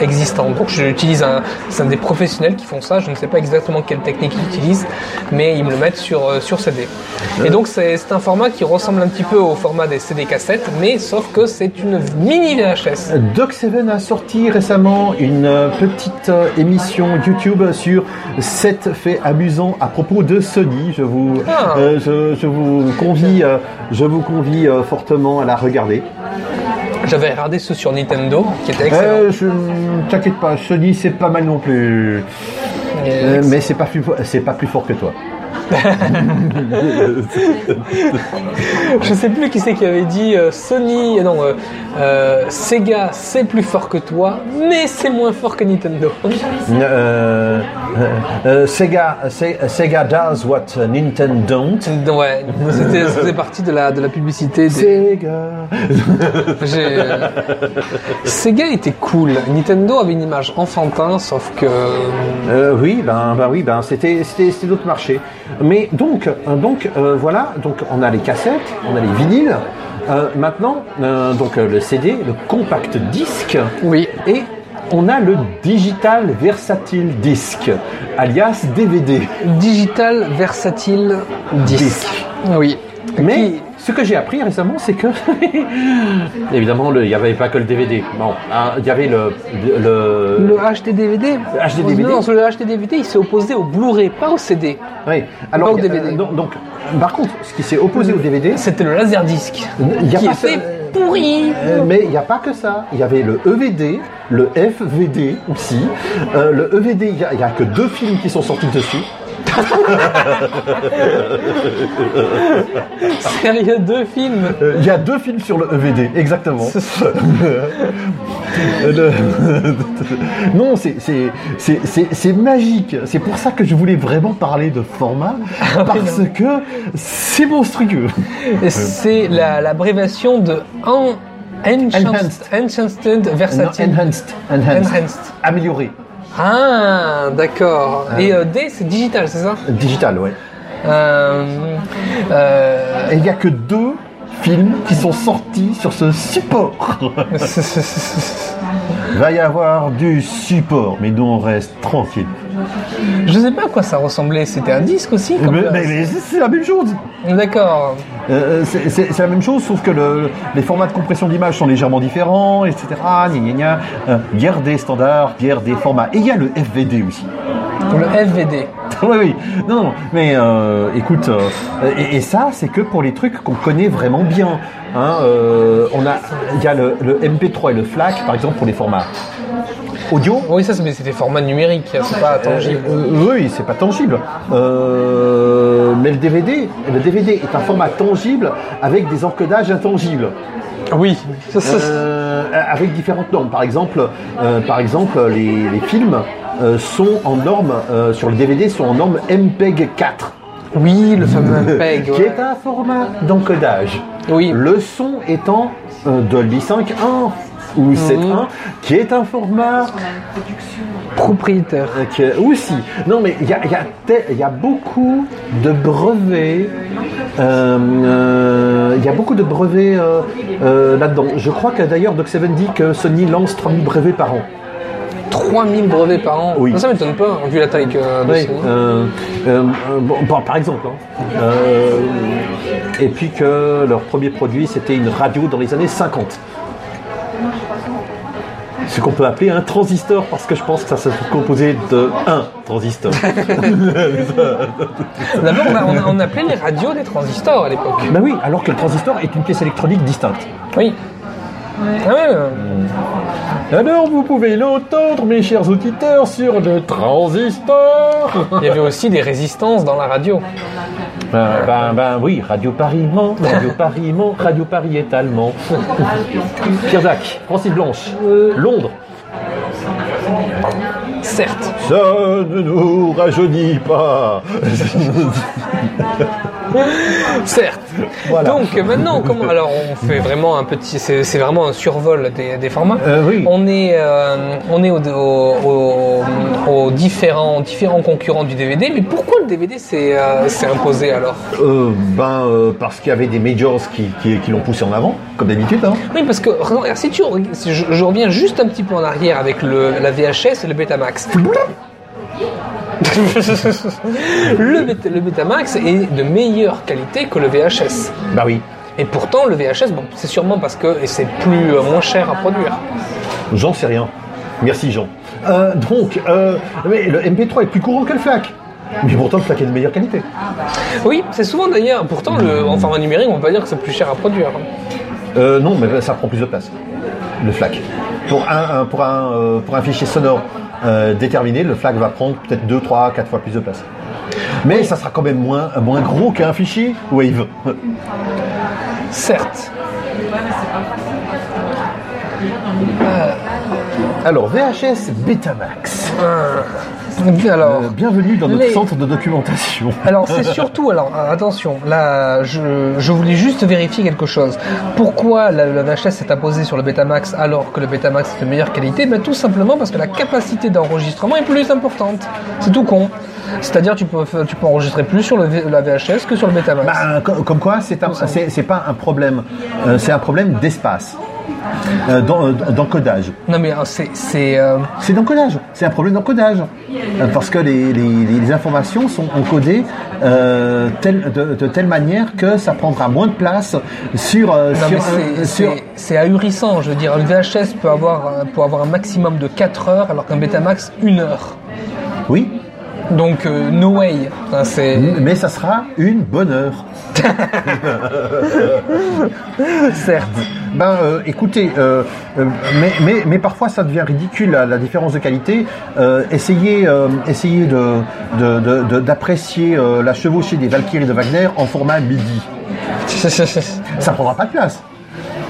existante. Donc j'utilise un, c'est des professionnels qui font ça. Je ne sais pas exactement quelle technique ils utilisent, mais ils me le mettent sur, euh, sur CD. Et donc c'est un format qui ressemble un petit peu au format des CD cassettes, mais sauf que c'est une mini VHS. Doc Seven a sorti récemment une euh, petite euh, émission YouTube sur 7 faits amusants à propos de Sony. Je vous, Ah. euh, je, je vous convie, je vous convie fortement à la regarder. J'avais regardé ceux sur Nintendo, qui étaient excellents. Euh, t'inquiète pas, Sony c'est pas mal non plus, Euh, mais c'est pas plus, c'est pas plus fort que toi. Je sais plus qui c'est qui avait dit euh, Sony, euh, non, euh, euh, Sega c'est plus fort que toi, mais c'est moins fort que Nintendo. Sega, Se- Sega does what Nintendo don't. Ouais, c'était faisait partie de la de la publicité. Des... Sega. J'ai, Sega était cool. Nintendo avait une image enfantin, sauf que oui, ben, ben oui, ben c'était c'était c'était d'autres marchés. Mais donc euh, donc euh, voilà, donc on a les cassettes, on a les vinyles. Euh, maintenant, euh, donc le CD, le compact disque, oui, et on a le digital versatile disque, alias DVD. digital versatile disque. Disque. Oui. Mais Qui- ce que j'ai appris récemment, c'est que évidemment, le- il n'y avait pas que le DVD. Bon, hein, il y avait le le, Le HD-DVD HD-DVD. Non, le HD-DVD, il s'est opposé au Blu-ray, pas au CD. oui. Alors Pas au DVD. euh, donc, par contre, ce qui s'est opposé au DVD, C'était le Laserdisc. il y a qui pas était ce- pourri. Euh, mais il n'y a pas que ça. Il y avait le EVD, le FVD aussi. Euh, le EVD, il n'y a, il y a que deux films qui sont sortis dessus. Sérieux, deux films. Euh, Il y a deux films sur le EVD, exactement. Le- non, c'est- magique. C'est pour ça que je voulais vraiment parler de format, parce que c'est monstrueux. C'est la- l'abréviation de en, Enhanced, Enhanced Non, Versatile. enhanced, enhanced, Enhanced. amélioré, Ah, d'accord. Et euh, D, c'est digital, c'est ça digital, ouais. euh, euh, Et il n'y a que deux films qui sont sortis sur ce support. Il va y avoir du support, mais nous on reste tranquille. Je sais pas à quoi ça ressemblait. C'était un disque aussi comme Mais, ça mais- c'est la même chose. D'accord. Euh, c'est c'est- la même chose, sauf que le- les formats de compression d'image sont légèrement différents, etc. Gna, gna, gna. Euh, guerre des standards, guerre des formats. Et il y a le FVD aussi. Le FVD. oui, oui. Non, non. Mais euh, écoute, euh, et, et ça, c'est que pour les trucs qu'on connaît vraiment bien. Hein, euh, on a, il y a le, le MP3 et le FLAC, par exemple, pour les formats audio. Oui, ça, c'est- mais c'était format numérique. C'est pas tangible. Euh, oui, c'est pas tangible. Euh, mais le DVD, le DVD est un format tangible avec des encodages intangibles. Oui. Ça, ça, Euh, avec différentes normes. Par exemple, euh, par exemple les, les films euh, sont en norme, euh, sur le DVD, sont en norme MPEG 4, Oui, le fameux MPEG. qui ouais. est un format d'encodage. Oui. Le son étant euh, Dolby 5.1 ou 7.1, qui est un format Propriétaire. euh, qui est- aussi. Non, mais il y a, il y a te- il y a beaucoup de brevets. euh, euh, Il y a beaucoup de brevets euh, euh, là-dedans. Je crois que d'ailleurs Doc Seven dit que Sony lance 3000 brevets par an. 3000 brevets par an. Oui. Ça, ça m'étonne pas, vu la taille que de Oui, Sony. euh, euh, euh, bon, bon, par exemple. hein. Euh, et puis que leur premier produit, c'était une radio dans les années 50. Ce qu'on peut appeler un transistor, parce que je pense que ça se composait de un transistor. D'abord, on, appelait les radios des transistors à l'époque. ben oui, alors que le transistor est une pièce électronique distincte. Oui. Ah ouais, euh, Alors vous pouvez l'entendre, mes chers auditeurs, sur le transistor. Il y avait aussi des résistances dans la radio. Ben, ben, ben oui, Radio Paris Mans, Radio Paris Mans, Radio Paris est allemand. Pierre Dac, Francis Blanche, Londres. Certes. Ça ne nous rajeunit pas. Certes. Voilà. Donc maintenant, comment alors on fait vraiment un petit, c'est vraiment un survol des, des formats. Euh, oui. On est, euh, on est aux au, au- aux différents, différents concurrents du DVD. Mais pourquoi le DVD s'est euh, s'est imposé alors? Ben, parce qu'il y avait des majors qui, qui, qui l'ont poussé en avant, comme d'habitude. Hein. Oui, parce que si tu, je, je reviens juste un petit peu en arrière avec le, la VHS et le Betamax. le, Beta- le Betamax est de meilleure qualité que le VHS. Bah oui. Et pourtant, le VHS, bon, c'est sûrement parce que c'est plus euh, moins cher à produire. J'en sais rien. Merci Jean. Euh, donc, euh, mais le MP3 est plus courant que le FLAC. Mais pourtant, le FLAC est de meilleure qualité. Oui, c'est souvent d'ailleurs. Pourtant, le, en format numérique, on peut pas dire que c'est plus cher à produire. Euh, non, mais ça prend plus de place. Le FLAC. Pour un, un- pour un, pour un fichier sonore euh, déterminé, le FLAC va prendre peut-être 2, 3, 4 fois plus de place. Mais ça sera quand même moins, moins gros qu'un fichier Wave. Certes. Alors, VHS Betamax. Alors, Euh, bienvenue dans notre les- centre de documentation. Alors c'est surtout, alors euh, attention, là je, je voulais juste vérifier quelque chose. Pourquoi la, la VHS s'est imposée sur le Betamax alors que le Betamax est de meilleure qualité? Ben, Tout simplement parce que la capacité d'enregistrement est plus importante. C'est tout con. C'est-à-dire tu peux, tu peux enregistrer plus sur le la VHS que sur le Betamax. Bah, co- comme quoi, c'est un- c'est c'est pas un problème, euh, c'est un problème d'espace, euh, euh, d'encodage. Non mais euh, c'est... c'est, euh, d'encodage, c'est un problème d'encodage. Euh, Parce que les, les- les informations sont encodées tel- de, de telle manière que ça prendra moins de place sur... c'est- sur- ahurissant, je veux dire, le VHS peut avoir, peut avoir un maximum de 4 heures alors qu'un Betamax 1 heure. Oui, Donc euh, no way. Enfin, c'est... mais ça sera une bonne heure. Certes. Ben, euh, écoutez, euh, euh, mais, mais, mais parfois ça devient ridicule la, la différence de qualité. Essayez essayez de, de- de- de- d'apprécier la chevauchée des Valkyries de Wagner en format MIDI. Ça prendra pas de place.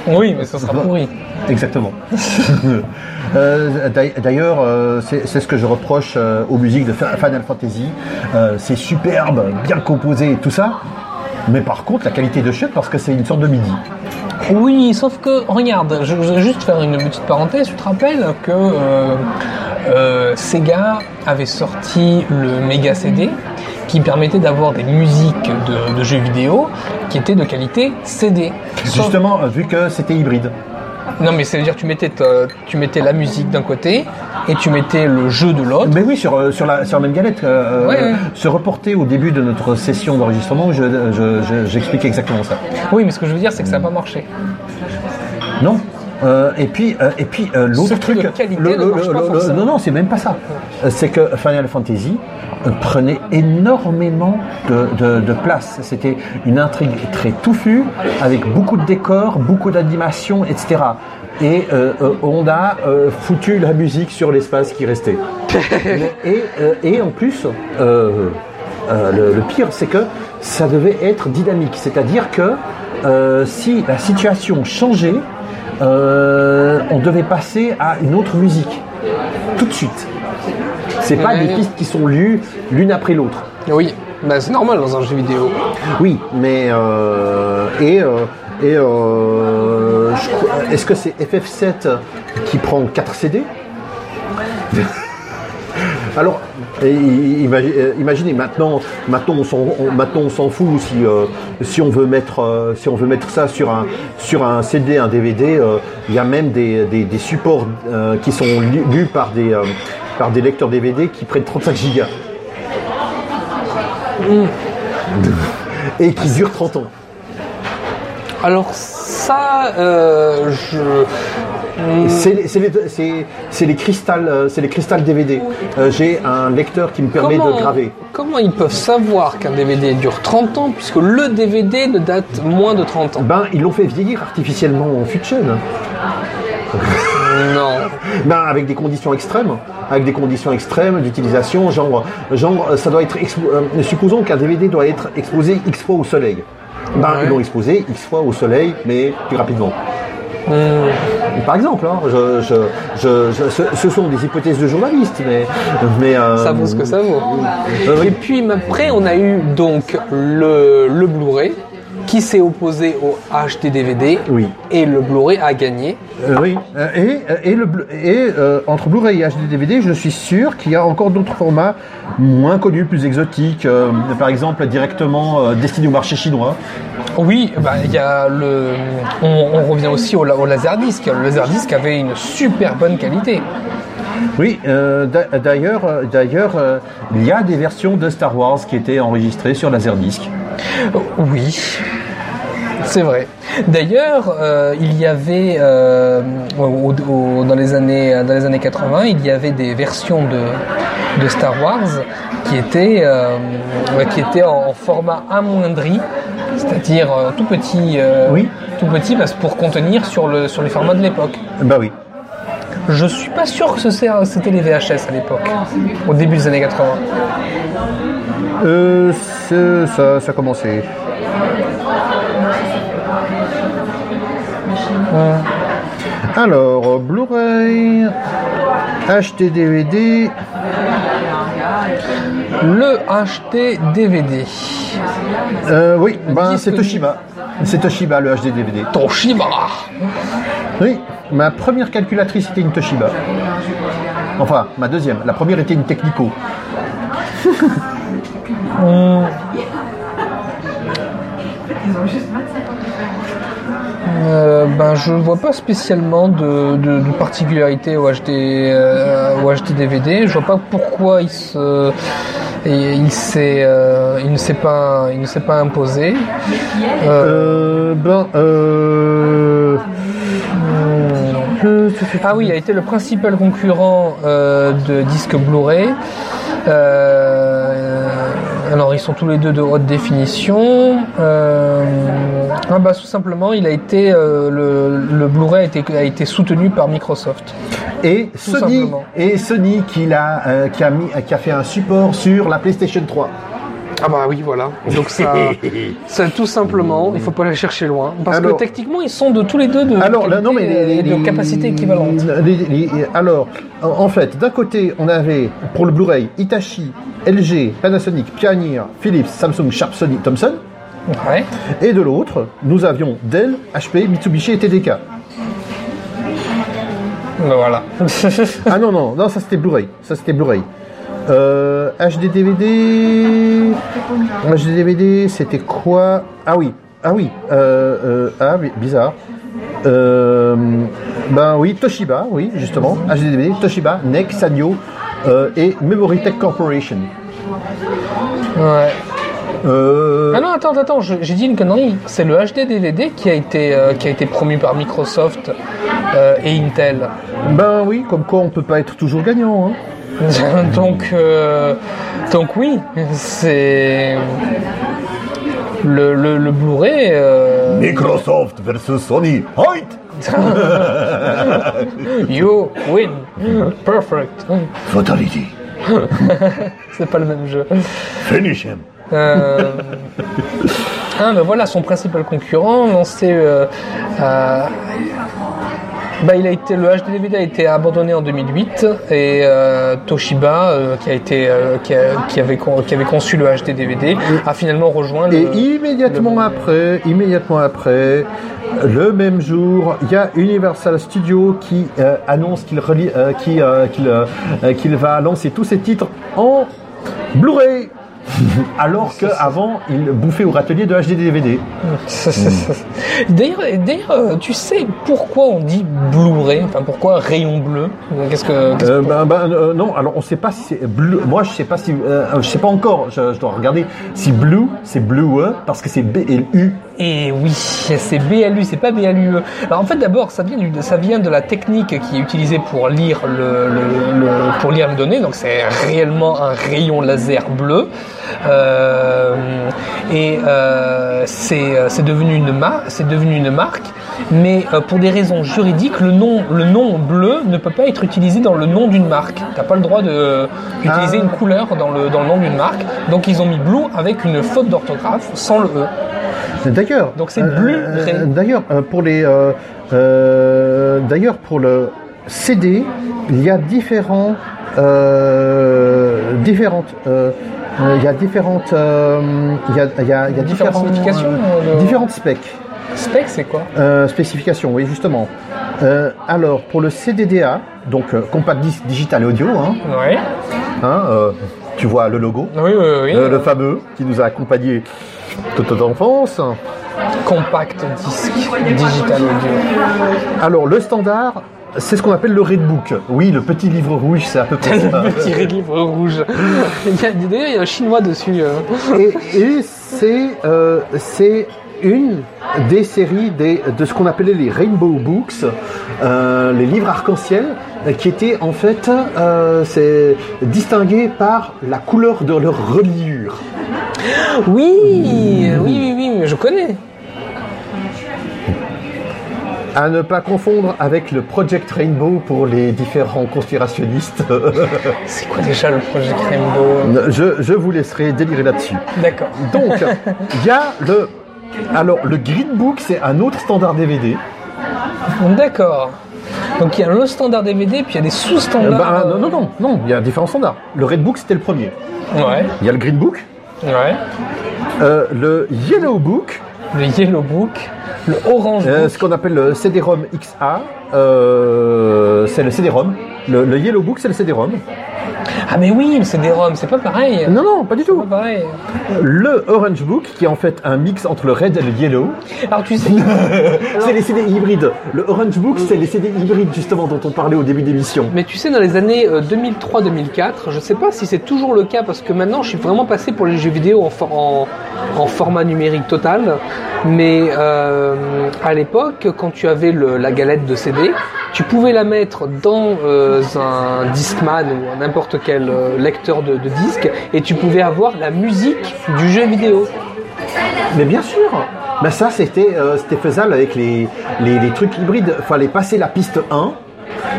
Oui, mais ça sera pourri. Exactement. Euh, d'ail- D'ailleurs, euh, c'est ce que je reproche euh, aux musiques de Final Fantasy. C'est superbe, bien composé et tout ça. Mais par contre, la qualité de chute, parce que c'est une sorte de MIDI. Oui, sauf que, regarde, je, je vais juste faire une petite parenthèse. Tu te rappelles que Sega avait sorti le Mega CD qui permettait d'avoir des musiques de, de jeux vidéo qui étaient de qualité CD. Justement, euh, vu que c'était hybride. Non, mais c'est-à-dire tu mettais, ta- tu mettais la musique d'un côté et tu mettais le jeu de l'autre. Mais oui, sur, euh, sur, la, sur la même galette. euh, Ouais, ouais. Se reporter au début de notre session d'enregistrement, je- je- exactement ça. Oui, mais ce que je veux dire, c'est que ça n'a pas marché. Non Euh, et puis, euh, et puis euh, l'autre truc, de qualité ne marche pas forcément. non, non, c'est même pas ça. Euh, C'est que Final Fantasy euh, prenait énormément de, de- de place. C'était une intrigue très touffue, avec beaucoup de décors, beaucoup d'animations, etc. Et euh, euh, on a euh, foutu la musique sur l'espace qui restait. Et, euh, et en plus, euh, euh, le, le pire, c'est que ça devait être dynamique. C'est-à-dire que euh, si la situation changeait, euh, on devait passer à une autre musique tout de suite. C'est pas Ouais. des pistes qui sont lues l'une après l'autre. Oui, bah, c'est normal dans un jeu vidéo. Oui, mais euh, et euh, et est-ce que c'est FF7 qui prend 4 CD Alors, euh, imaginez maintenant, maintenant on s'en, fout si on veut mettre ça sur un CD, un DVD. euh, Il y a même des, supports euh, qui sont lu- lus par des lecteurs DVD qui prennent 35 gigas et qui durent 30 ans. Alors ça, je... C'est les, c'est les, les cristals, euh, c'est les cristals DVD. Euh, J'ai un lecteur qui me permet de graver. comment ils peuvent savoir qu'un DVD dure 30 ans puisque le DVD ne date moins de 30 ans? Ben, ils l'ont fait vieillir artificiellement en fut de chaîne. Non. Ben, avec des conditions extrêmes, avec des conditions extrêmes d'utilisation, genre, genre, ça doit être, euh, supposons qu'un DVD doit être exposé X fois au soleil. Ben, Ouais. ils l'ont exposé X fois au soleil, mais plus rapidement. Par exemple, hein, je, je, je- je- ce, ce sont des hypothèses de journalistes, mais, mais euh, Ça vaut ce que ça vaut. euh, oui. Et puis après, on a eu donc le, le Blu-ray qui s'est opposé au HD DVD. Oui. Et le Blu-ray a gagné. Euh, oui, Euh, et, et, le, et euh, entre Blu-ray et HD DVD, je suis sûr qu'il y a encore d'autres formats moins connus, plus exotiques, euh, par exemple directement euh, destinés au marché chinois. Oui, bah, il y a le. On, on revient aussi au, au laserdisc. Le laserdisc avait une super bonne qualité. Oui, euh, d'a- d'ailleurs, euh, d'ailleurs, euh, il y a des versions de Star Wars qui étaient enregistrées sur Laserdisc. Oui, c'est vrai. D'ailleurs, euh, il y avait euh, au- au- dans les années dans les années 80, il y avait des versions de, de Star Wars qui étaient euh, qui étaient en, en format amoindri, c'est-à-dire tout petit, Oui. tout petit, parce pour contenir sur le sur les formats de l'époque. Bah oui. Je suis pas sûr que ce soit- c'était les VHS à l'époque, au début des années 80. Euh, ça, ça a commencé. Alors, Blu-ray, HD DVD, Le HD DVD. euh, oui, ben, c'est Toshiba. C'est Toshiba le HD DVD. Toshiba. Oui, ma première calculatrice était une Toshiba. Enfin, ma deuxième. La première était une Technico. Euh, ben, je ne vois pas spécialement de, de, de particularité au HD, euh, au HD DVD. Je vois pas pourquoi il se, et il, s'est, euh, il ne s'est pas, il ne s'est pas imposé. Euh, Euh, ben, ah oui, il a été le principal concurrent de disques Blu-ray. Euh, alors ils sont tous les deux de haute définition. Euh, ah bah tout simplement, il a été euh, le, le Blu-ray a été, a été soutenu par Microsoft. Et Sony, simplement. et Sony qui, euh, qui, a mis, qui a fait un support sur la PlayStation 3. Ah bah oui, voilà. Donc ça, ça tout simplement, il faut pas aller chercher loin. Parce Alors- que techniquement, ils sont de tous les deux de, Alors, là, qualité non, mais les, et de les- capacité équivalente. les- alors, en en fait, d'un côté, on avait pour le Blu-ray Hitachi, LG, Panasonic, Pioneer, Philips, Samsung, Sharp, Sony, Thomson. Ouais. Et de l'autre, nous avions Dell, HP, Mitsubishi et TDK. Ben voilà. Ah non, non, non, ça c'était Blu-ray. Ça c'était Blu-ray. Euh, HD DVD. HD DVD, c'était quoi? Ah oui, ah oui, euh, euh, ah bizarre. Euh, ben oui, Toshiba, oui, justement. HD DVD, Toshiba, NEC, Sanyo et Memory Tech Corporation. ouais. Euh, Ah non, attends, attends, j'ai dit une connerie. C'est le HD DVD qui a été, euh, qui a été promu par Microsoft euh, et Intel. ben oui, comme quoi on peut pas être toujours gagnant. Hein. donc, euh, donc oui, c'est le, le, le Blu-ray. euh, Microsoft versus Sony. Height you win, perfect. Fatality. C'est pas le même jeu. Finish him. Euh, ah, ben voilà, son principal concurrent, lancé. euh, à- bah, il a été, le HD DVD a été abandonné en 2008 et euh, Toshiba, euh, qui, a été, euh, qui, a- qui avait, con- qui avait conçu le HD DVD, a finalement rejoint Et le. immédiatement le- après, immédiatement après, le même jour, il y a Universal Studios qui euh, annonce qu'il relie- euh, qui, euh, qu'il, euh, euh, qu'il va lancer tous ses titres en Blu-ray. Alors qu'avant, il bouffait au râtelier de HD DVD. D'ailleurs, euh, tu sais pourquoi on dit Blu-ray Enfin, pourquoi rayon bleu? Qu'est-ce que. Euh, ben, ben, euh, non, alors on sait pas si c'est bleu. Moi, je sais pas si, euh, je sais pas encore. Je, je dois regarder si blue, c'est blue parce que c'est B et U. Et oui, c'est BLU, c'est pas BLUE. Alors en fait, d'abord, ça vient, de la technique qui est utilisée pour lire le, pour lire les données. Donc c'est réellement un rayon laser bleu. Euh, et euh, marque, c'est devenu une marque. Mais euh, pour des raisons juridiques, le nom, le nom bleu ne peut pas être utilisé dans le nom d'une marque. T'as pas le droit d'utiliser Ah. une couleur dans le, dans le nom d'une marque. Donc ils ont mis blue avec une faute d'orthographe sans le E. D'ailleurs, Donc c'est euh, Blu-ray. euh, D'ailleurs, euh, pour les, euh, euh, d'ailleurs pour le CD, il y a différents, euh, différentes, euh, euh, il y a différentes, euh, il y a, il y a, il y a Différentes différents, significations, euh, euh, de- différentes specs. Spec, c'est quoi Euh, oui, justement. Euh, alors, pour le CDDA, donc euh, Compact Disc Digital Audio, hein, Ouais. hein, euh, tu vois le logo, Oui, oui, oui. euh, le fameux qui nous a accompagnés toute notre enfance. Compact disque digital audio. Alors, le standard, c'est ce qu'on appelle le Redbook. Oui, le petit livre rouge, c'est à peu près ça. Le petit livre rouge. Il y a- D'ailleurs, il y a un chinois dessus. Et, et c'est euh, c'est une des séries des, de ce qu'on appelait les Rainbow Books, euh, les livres arc-en-ciel, euh, qui étaient en fait euh, distingués par la couleur de leur reliure. Oui, oui, oui, oui, mais je connais. À ne pas confondre avec le Project Rainbow pour les différents conspirationnistes. C'est quoi déjà le projet Rainbow? Je, je vous laisserai délirer là-dessus. D'accord. Donc, il y a le. Alors, le Green Book, c'est un autre standard DVD. D'accord. Donc il y a le standard DVD, puis il y a des sous-standards. bah, non, non, non, non, il y a différents standards. Le Red Book, c'était le premier. Ouais, Il y a le Green Book, ouais. euh, le Yellow Book, Le Yellow Book, le Orange euh, ce qu'on appelle le CD-ROM XA, euh, c'est le CD-ROM. Le, le Yellow Book, c'est le CD-ROM. Ah mais oui, le CD-ROM, c'est pas pareil. Non, non, pas du C'est tout. pas pareil. Le Orange Book, qui est en fait un mix entre le Red et le Yellow. Alors tu sais, C'est les CD hybrides. Le Orange Book, c'est les CD hybrides, justement, dont on parlait au début d'émission. Mais tu sais, dans les années euh, 2003-2004, je sais pas si c'est toujours le cas parce que maintenant je suis vraiment passé pour les jeux vidéo en, for- en, en format numérique total. Mais euh, à l'époque, quand tu avais le- la galette de CD, tu pouvais la mettre dans euh, un Discman ou n'importe quel euh, lecteur de, de disque et tu pouvais avoir la musique du jeu vidéo. Mais bien sûr ben ça, c'était euh, c'était faisable avec les, les, les trucs hybrides. Fallait passer la piste 1.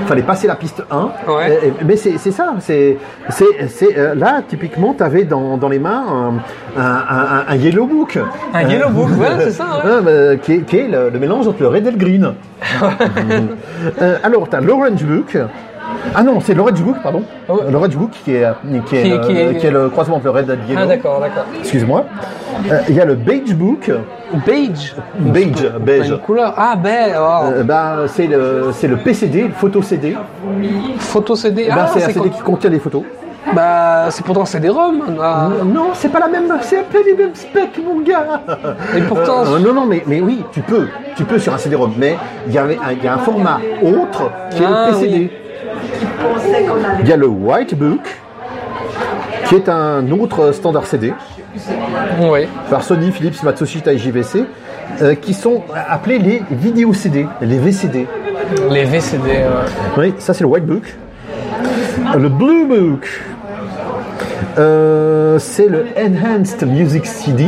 Fallait passer la piste 1. Ouais. Et- et- mais c'est c'est ça. C'est c'est- c'est, euh, là, typiquement, tu avais dans, dans les mains un, un, un- un Yellow Book. un Yellow Book, Voilà, c'est ça. ouais. Bah, qui, est, qui est le, le mélange entre le red et le green. Euh, alors, tu as l'Orange Book. Ah non, c'est l'Orange Book, pardon. Ouais. L'Orange Book qui est, qui, est, Qui- euh, qui est- qui est le croisement entre le red et le yellow. Ah d'accord, d'accord. Excuse-moi. Euh, Il y a le Beige Book. Beige. Beige, beige. Une couleur. Ah, beige. oh. Euh, bah, c'est le, c'est le PCD, le photo CD. Photo CD. Bah, ah, c'est un c'est CD qui contient des photos. Bah, c'est pourtant CD-ROM. Ah. Non, c'est pas la même, c'est un peu les mêmes specs, mon gars. Et pourtant, Euh, non, non, mais, mais oui, tu peux, tu peux sur un CD-ROM, mais il y, avait un- il y a un format autre qui est Ah, le PCD. Il y a le White Book, qui est un autre standard CD oui. par Sony, Philips, Matsushita et JVC, euh, qui sont appelés les vidéo CD, les VCD. Les VCD. ouais. Oui, ça c'est le White Book. Le Blue Book, euh, c'est le Enhanced Music CD.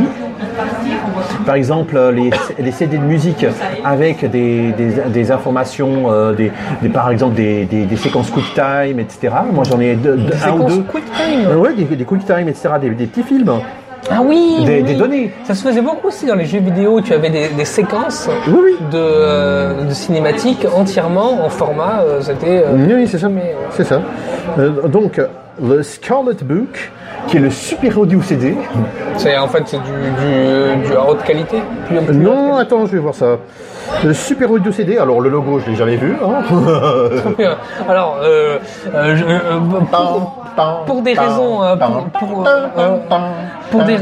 Par exemple, euh, les, les CD de musique avec des, des, des informations, euh, des, des- par exemple des, séquences QuickTime, etc. Moi j'en ai deux, un ou deux. QuickTime. Euh, ouais, des, des QuickTime, etc. Des petits films. Ah oui, Des- oui, des oui. données. Ça se faisait beaucoup aussi dans les jeux vidéo. Tu avais des, des séquences Oui, oui. de, euh, de cinématiques entièrement en format. euh, C'était. euh, Oui, c'est ça. C'est ça. Euh, donc, le Scarlet Book, qui est le super audio CD. C'est en fait c'est du, du, du à haute qualité. Plus, plus Non, attends, je vais voir ça. Le Super Audio CD, alors le logo, je l'ai jamais vu. hein. Alors, euh, euh, je- euh, pour, pour des raisons, euh, pour, pour, euh, pour des-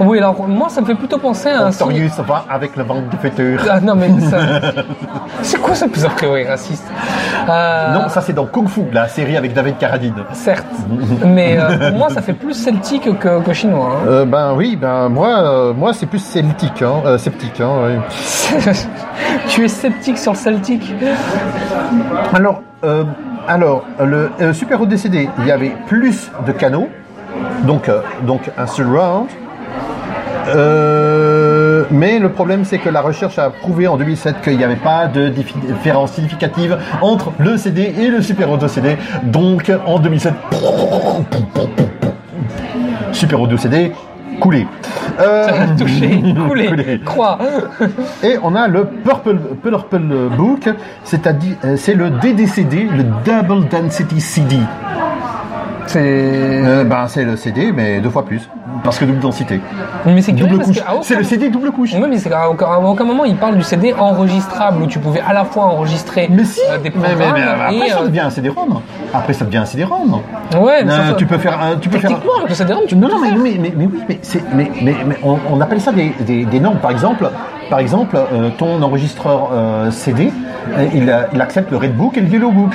oui, alors moi ça me fait plutôt penser à un signe- Victorious va avec le ventre de fêteur. Ah non mais ça, c'est quoi ça plus a priori raciste Euh, Non, ça c'est dans Kung Fu, la série avec David Carradine. Certes, mais pour moi ça fait plus celtique que, que chinois. hein. Ben oui, ben moi, moi c'est plus celtique, hein, sceptique. Hein. tu es sceptique sur le celtique Alors, euh, le euh, Super Audio CD, il y avait plus de canaux, donc, euh, donc un surround. Euh, mais le problème, c'est que la recherche a prouvé en 2007 qu'il n'y avait pas de différence significative entre le CD et le Super Audio CD. Donc, en 2007, Super Audio CD coulé. Euh, Touché, coulé, Coulé. croix. Et on a le Purple, Purple Book, c'est-à-dire euh, c'est le DDCD, le Double Density CD. C'est. Euh, ben c'est le CD, mais deux fois plus, parce que double densité. Mais c'est Double couche. aucun- C'est le CD double couche. Oui, mais c'est qu'à aucun, à aucun moment il parle du CD enregistrable où tu pouvais à la fois enregistrer Mais si. euh, des mais, programmes mais- mais après et ça euh, devient un CD-ROM. Après ça devient un CD-ROM. ouais, mais Euh, ça- tu peux faire, un- tu peux faire. le CD-ROM tu Non, peux non, mais, faire. mais, mais, mais oui, mais, c'est, mais, mais, on, on appelle ça des, des, des normes. Par exemple, par exemple euh, ton enregistreur euh, CD, euh, il accepte le Redbook et le Yellowbook.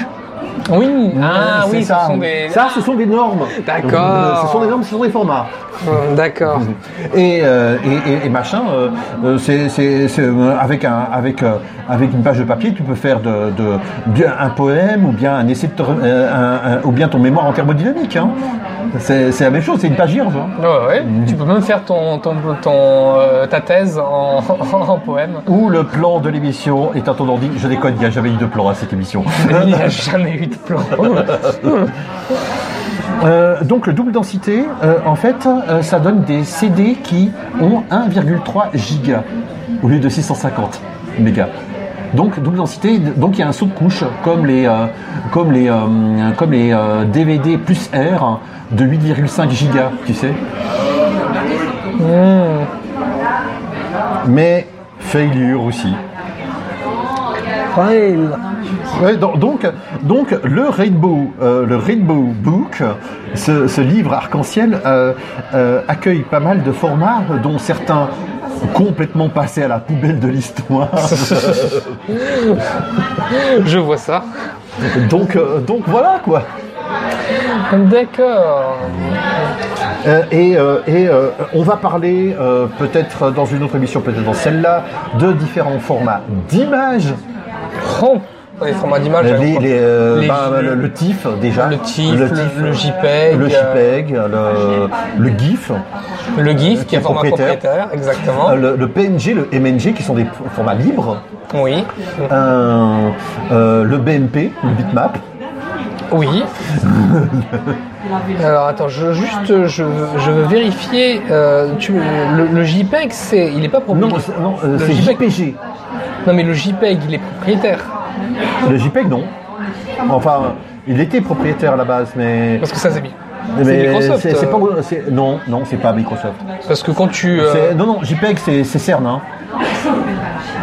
Oui, ah oui, ça. ce sont des. Ça, ce sont des normes. D'accord. Euh, Ce sont des normes, ce sont des formats. Hum, D'accord. Et, euh, et, et, et machin, euh, euh, c'est, euh, avec, un, avec, euh, avec une page de papier, tu peux faire de, de, bien un poème ou bien un essai, de, euh, un- un- ou bien ton mémoire en thermodynamique. Hein. C'est, la même chose, c'est une page vierge. hein. Ouais, ouais. Tu peux même faire ton, ton, ton, euh, ta thèse en, en poème. Ou le plan de l'émission est un ton ordi. Je déconne, il n'y a jamais eu de plan à cette émission. Il n'y a jamais eu de plan. Euh, donc le double densité, euh, en fait, euh, ça donne des CD qui ont 1,3 giga au lieu de 650 mégas. Donc double densité, donc il y a un saut de couche comme les euh, comme les euh, comme les euh, DVD plus R de 8,5 gigas, tu sais. Mais failure aussi. Fail. Ouais, donc, donc, donc, le Rainbow, euh, le Rainbow Book, ce, ce livre arc-en-ciel euh, euh, accueille pas mal de formats, dont certains complètement passés à la poubelle de l'histoire. Je vois ça. donc, euh, donc voilà quoi. D'accord. Euh, et euh, et euh, on va parler peut-être dans une autre émission, peut-être dans celle-là, de différents formats d'images. Oh, les formats d'image. Les, les, euh, Les- ben, le, le TIFF déjà. Le TIFF, le- le JPEG, Le euh, JPEG, le, le GIF. Le GIF, qui est format propriétaire. propriétaire, exactement. Euh, le, PNG, le MNG, qui sont des formats libres, Oui. Euh, euh, le BMP, le bitmap, Oui. Alors attends, je, juste, je, je veux vérifier. euh, tu, le, le JPEG, c'est, il est pas non, propriétaire. c'est- non, euh. JPG. Non, mais le JPEG, il est propriétaire. Le JPEG, non. Enfin, il était propriétaire à la base, mais. Parce que ça, c'est bien. C'est mais Microsoft. c'est- c'est euh, pas- c'est- non, non, c'est pas Microsoft. Parce que quand tu. euh, Non, non, JPEG, c'est c'est CERN. Hein.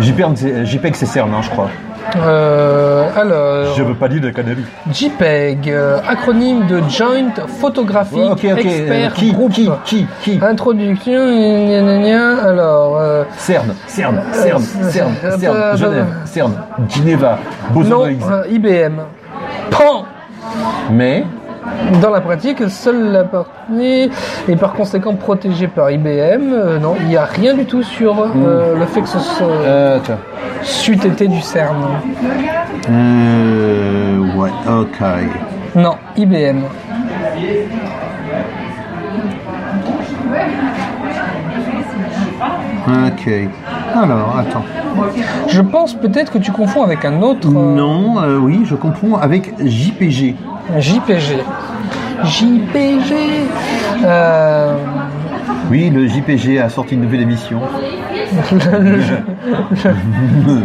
JPEG, c'est- JPEG, c'est CERN, hein, je crois. Euh, alors. Je veux pas dire de. JPEG, euh, acronyme de Joint Photographic Ouais, ok, ok. euh, Expert qui, Group. qui, qui, qui? Introduction, gna, gna, gna. alors. euh, CERN, CERN, CERN, CERN, CERN, Genève, CERN, Geneva, Boson IBM. Pan Mais, Dans la pratique, seule la partie est par conséquent protégée par IBM. Euh, non, il n'y a rien du tout sur euh, le fait que ce soit euh, c'eût été du CERN. Euh, ouais, ok. Non, IBM. Ok. Alors, attends. Je pense peut-être que tu confonds avec un autre euh, Non, euh, oui, je comprends avec JPG. JPG. JPG. Euh, Oui, le JPG a sorti une nouvelle émission. le,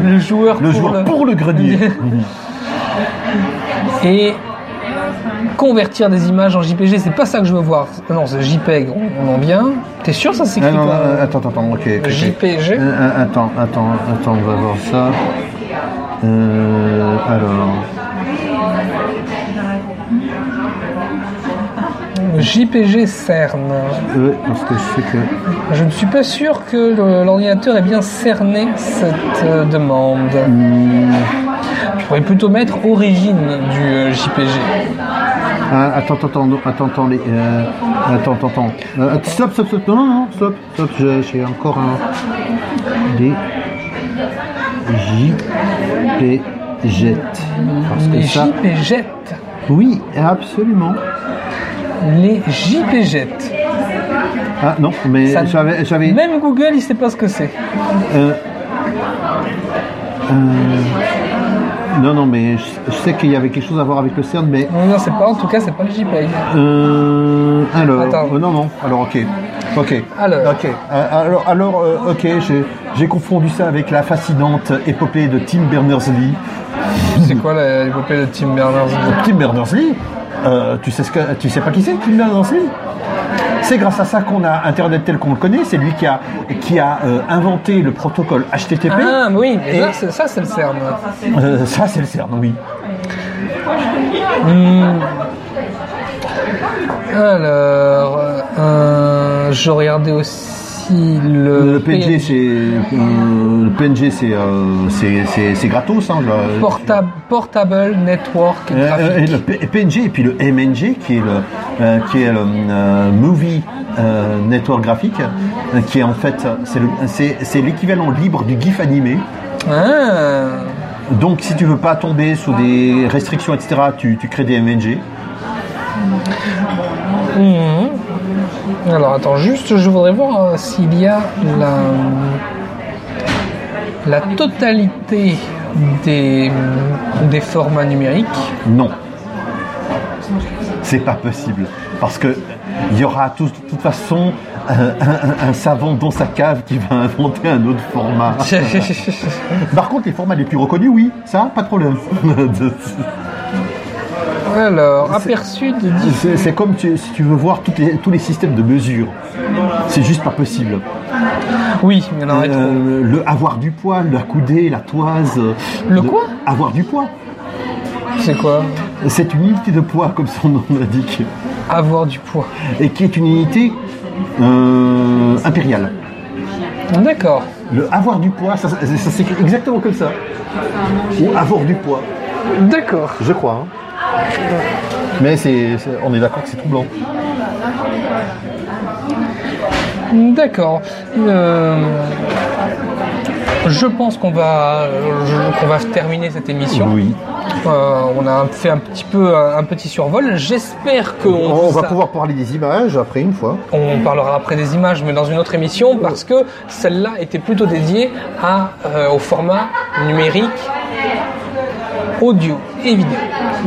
le joueur Le pour joueur le- pour le grenier. et convertir des images en JPG, c'est pas ça que je veux voir. Non, c'est JPEG, on, en vient. T'es sûr ça s'écrit Ah non, pas attends, attends, attends, ok. JPG Euh, euh, attends, attends, attends, on va voir ça. Euh, alors. JPG CERN. Euh, parce que je sais que. Je ne suis pas sûr que l'ordinateur ait bien cerné cette euh, demande. Hmm, Je pourrais plutôt mettre origine du euh, JPG. Ah, attends, attends, attends, attends, attends, les, euh, attends, attends, attends. Euh, stop, stop, stop, non, non, non, stop, stop, j'ai encore un. Des. JPG. Parce que Les ça. JPG. Oui, absolument. Les JPG. Ah non, mais j'avais. Même Google, il sait pas ce que c'est. euh, euh, non, non, mais je, je sais qu'il y avait quelque chose à voir avec le CERN, mais Non, non, c'est pas. En tout cas, c'est pas le JPEG. euh, alors, Attends. euh, non, non, alors ok, ok, Alors. ok, Euh, alors, alors, euh, ok, j'ai, j'ai confondu ça avec la fascinante épopée de Tim Berners-Lee. C'est quoi l'épopée de Tim Berners-Lee? Tim Berners-Lee, euh, tu sais ce que, tu sais pas qui c'est Tim Berners-Lee? C'est grâce à ça qu'on a Internet tel qu'on le connaît. C'est lui qui a, qui a euh, inventé le protocole HTTP. Ah, oui, Et- ça, c'est- le CERN. Euh, ça, c'est le CERN, oui. Alors, euh, je regardais aussi le, Le PNG, c'est, euh, le PNG, c'est, euh, c'est, gratos. Hein, le- Porta- Portable Network Euh, euh, et le PNG et puis le MNG qui est le euh, qui est le euh, Movie euh, Network Graphique euh, qui est en fait c'est le- c'est c'est l'équivalent libre du GIF animé Ah, donc si tu veux pas tomber sous des restrictions etc tu, tu crées des MNG mhm. Alors, attends, juste, je voudrais voir euh, s'il y a la, la totalité des, des formats numériques. non. C'est pas possible. Parce que il y aura tout- de toute façon un, un- un savant dans sa cave qui va inventer un autre format. Par contre les formats les plus reconnus oui. Ça pas de problème Alors, aperçu de C'est comme tu- si tu veux voir toutes les- tous les systèmes de mesure. C'est juste pas possible. Oui, aurait trop. Euh, le avoir du poids, la coudée, la toise. euh, Le quoi? Avoir du poids. C'est quoi? C'est une unité de poids, comme son nom l'indique, Avoir du poids. et qui est une unité euh, impériale. D'accord. Le avoir du poids, ça, ça- ça s'écrit exactement comme ça. Ou avoir du poids, D'accord. je crois. hein. Mais c'est, c'est- on est d'accord que c'est troublant. D'accord. Euh, je pense qu'on va, je- qu'on va terminer cette émission. Oui. Euh, on a fait un petit peu un, un petit survol. J'espère qu'on On, va pouvoir parler des images après une fois. On parlera après des images, mais dans une autre émission, parce que celle-là était plutôt dédiée à, euh, au format numérique, audio et vidéo.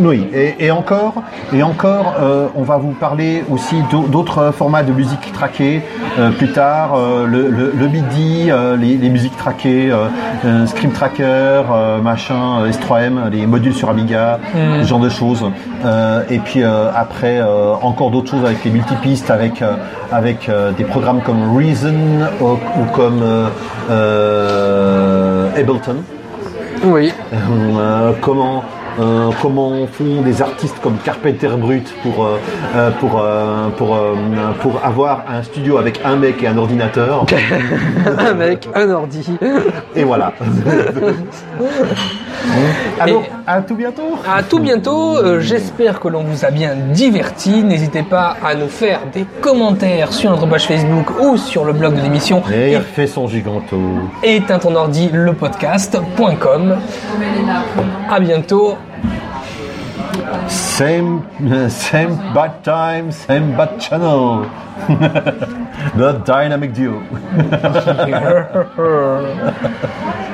Oui, et, et encore, et encore, euh, on va vous parler aussi d'au- d'autres formats de musique traquée euh, plus tard, euh, le, le, le MIDI, euh, les, les musiques traquées, euh, euh, Scream Tracker, euh, machin, euh, S3M, les modules sur Amiga, ce genre de choses. Euh, et puis euh, après, euh, encore d'autres choses avec les multipistes, avec euh, avec euh, des programmes comme Reason ou, ou comme euh, euh, Ableton. Oui. Euh, comment euh, comment font des artistes comme Carpenter Brut pour euh, pour euh, pour pour avoir un studio avec un mec et un ordinateur Avec un ordi. et voilà. Alors Et- à tout bientôt. À tout bientôt. euh, J'espère que l'on vous a bien diverti. N'hésitez pas à nous faire des commentaires sur notre page Facebook ou sur le blog de l'émission Et il fait son giganto. éteins ton ordi le podcast.com. À bientôt. Same same bad time, same bad channel. The Dynamic Duo.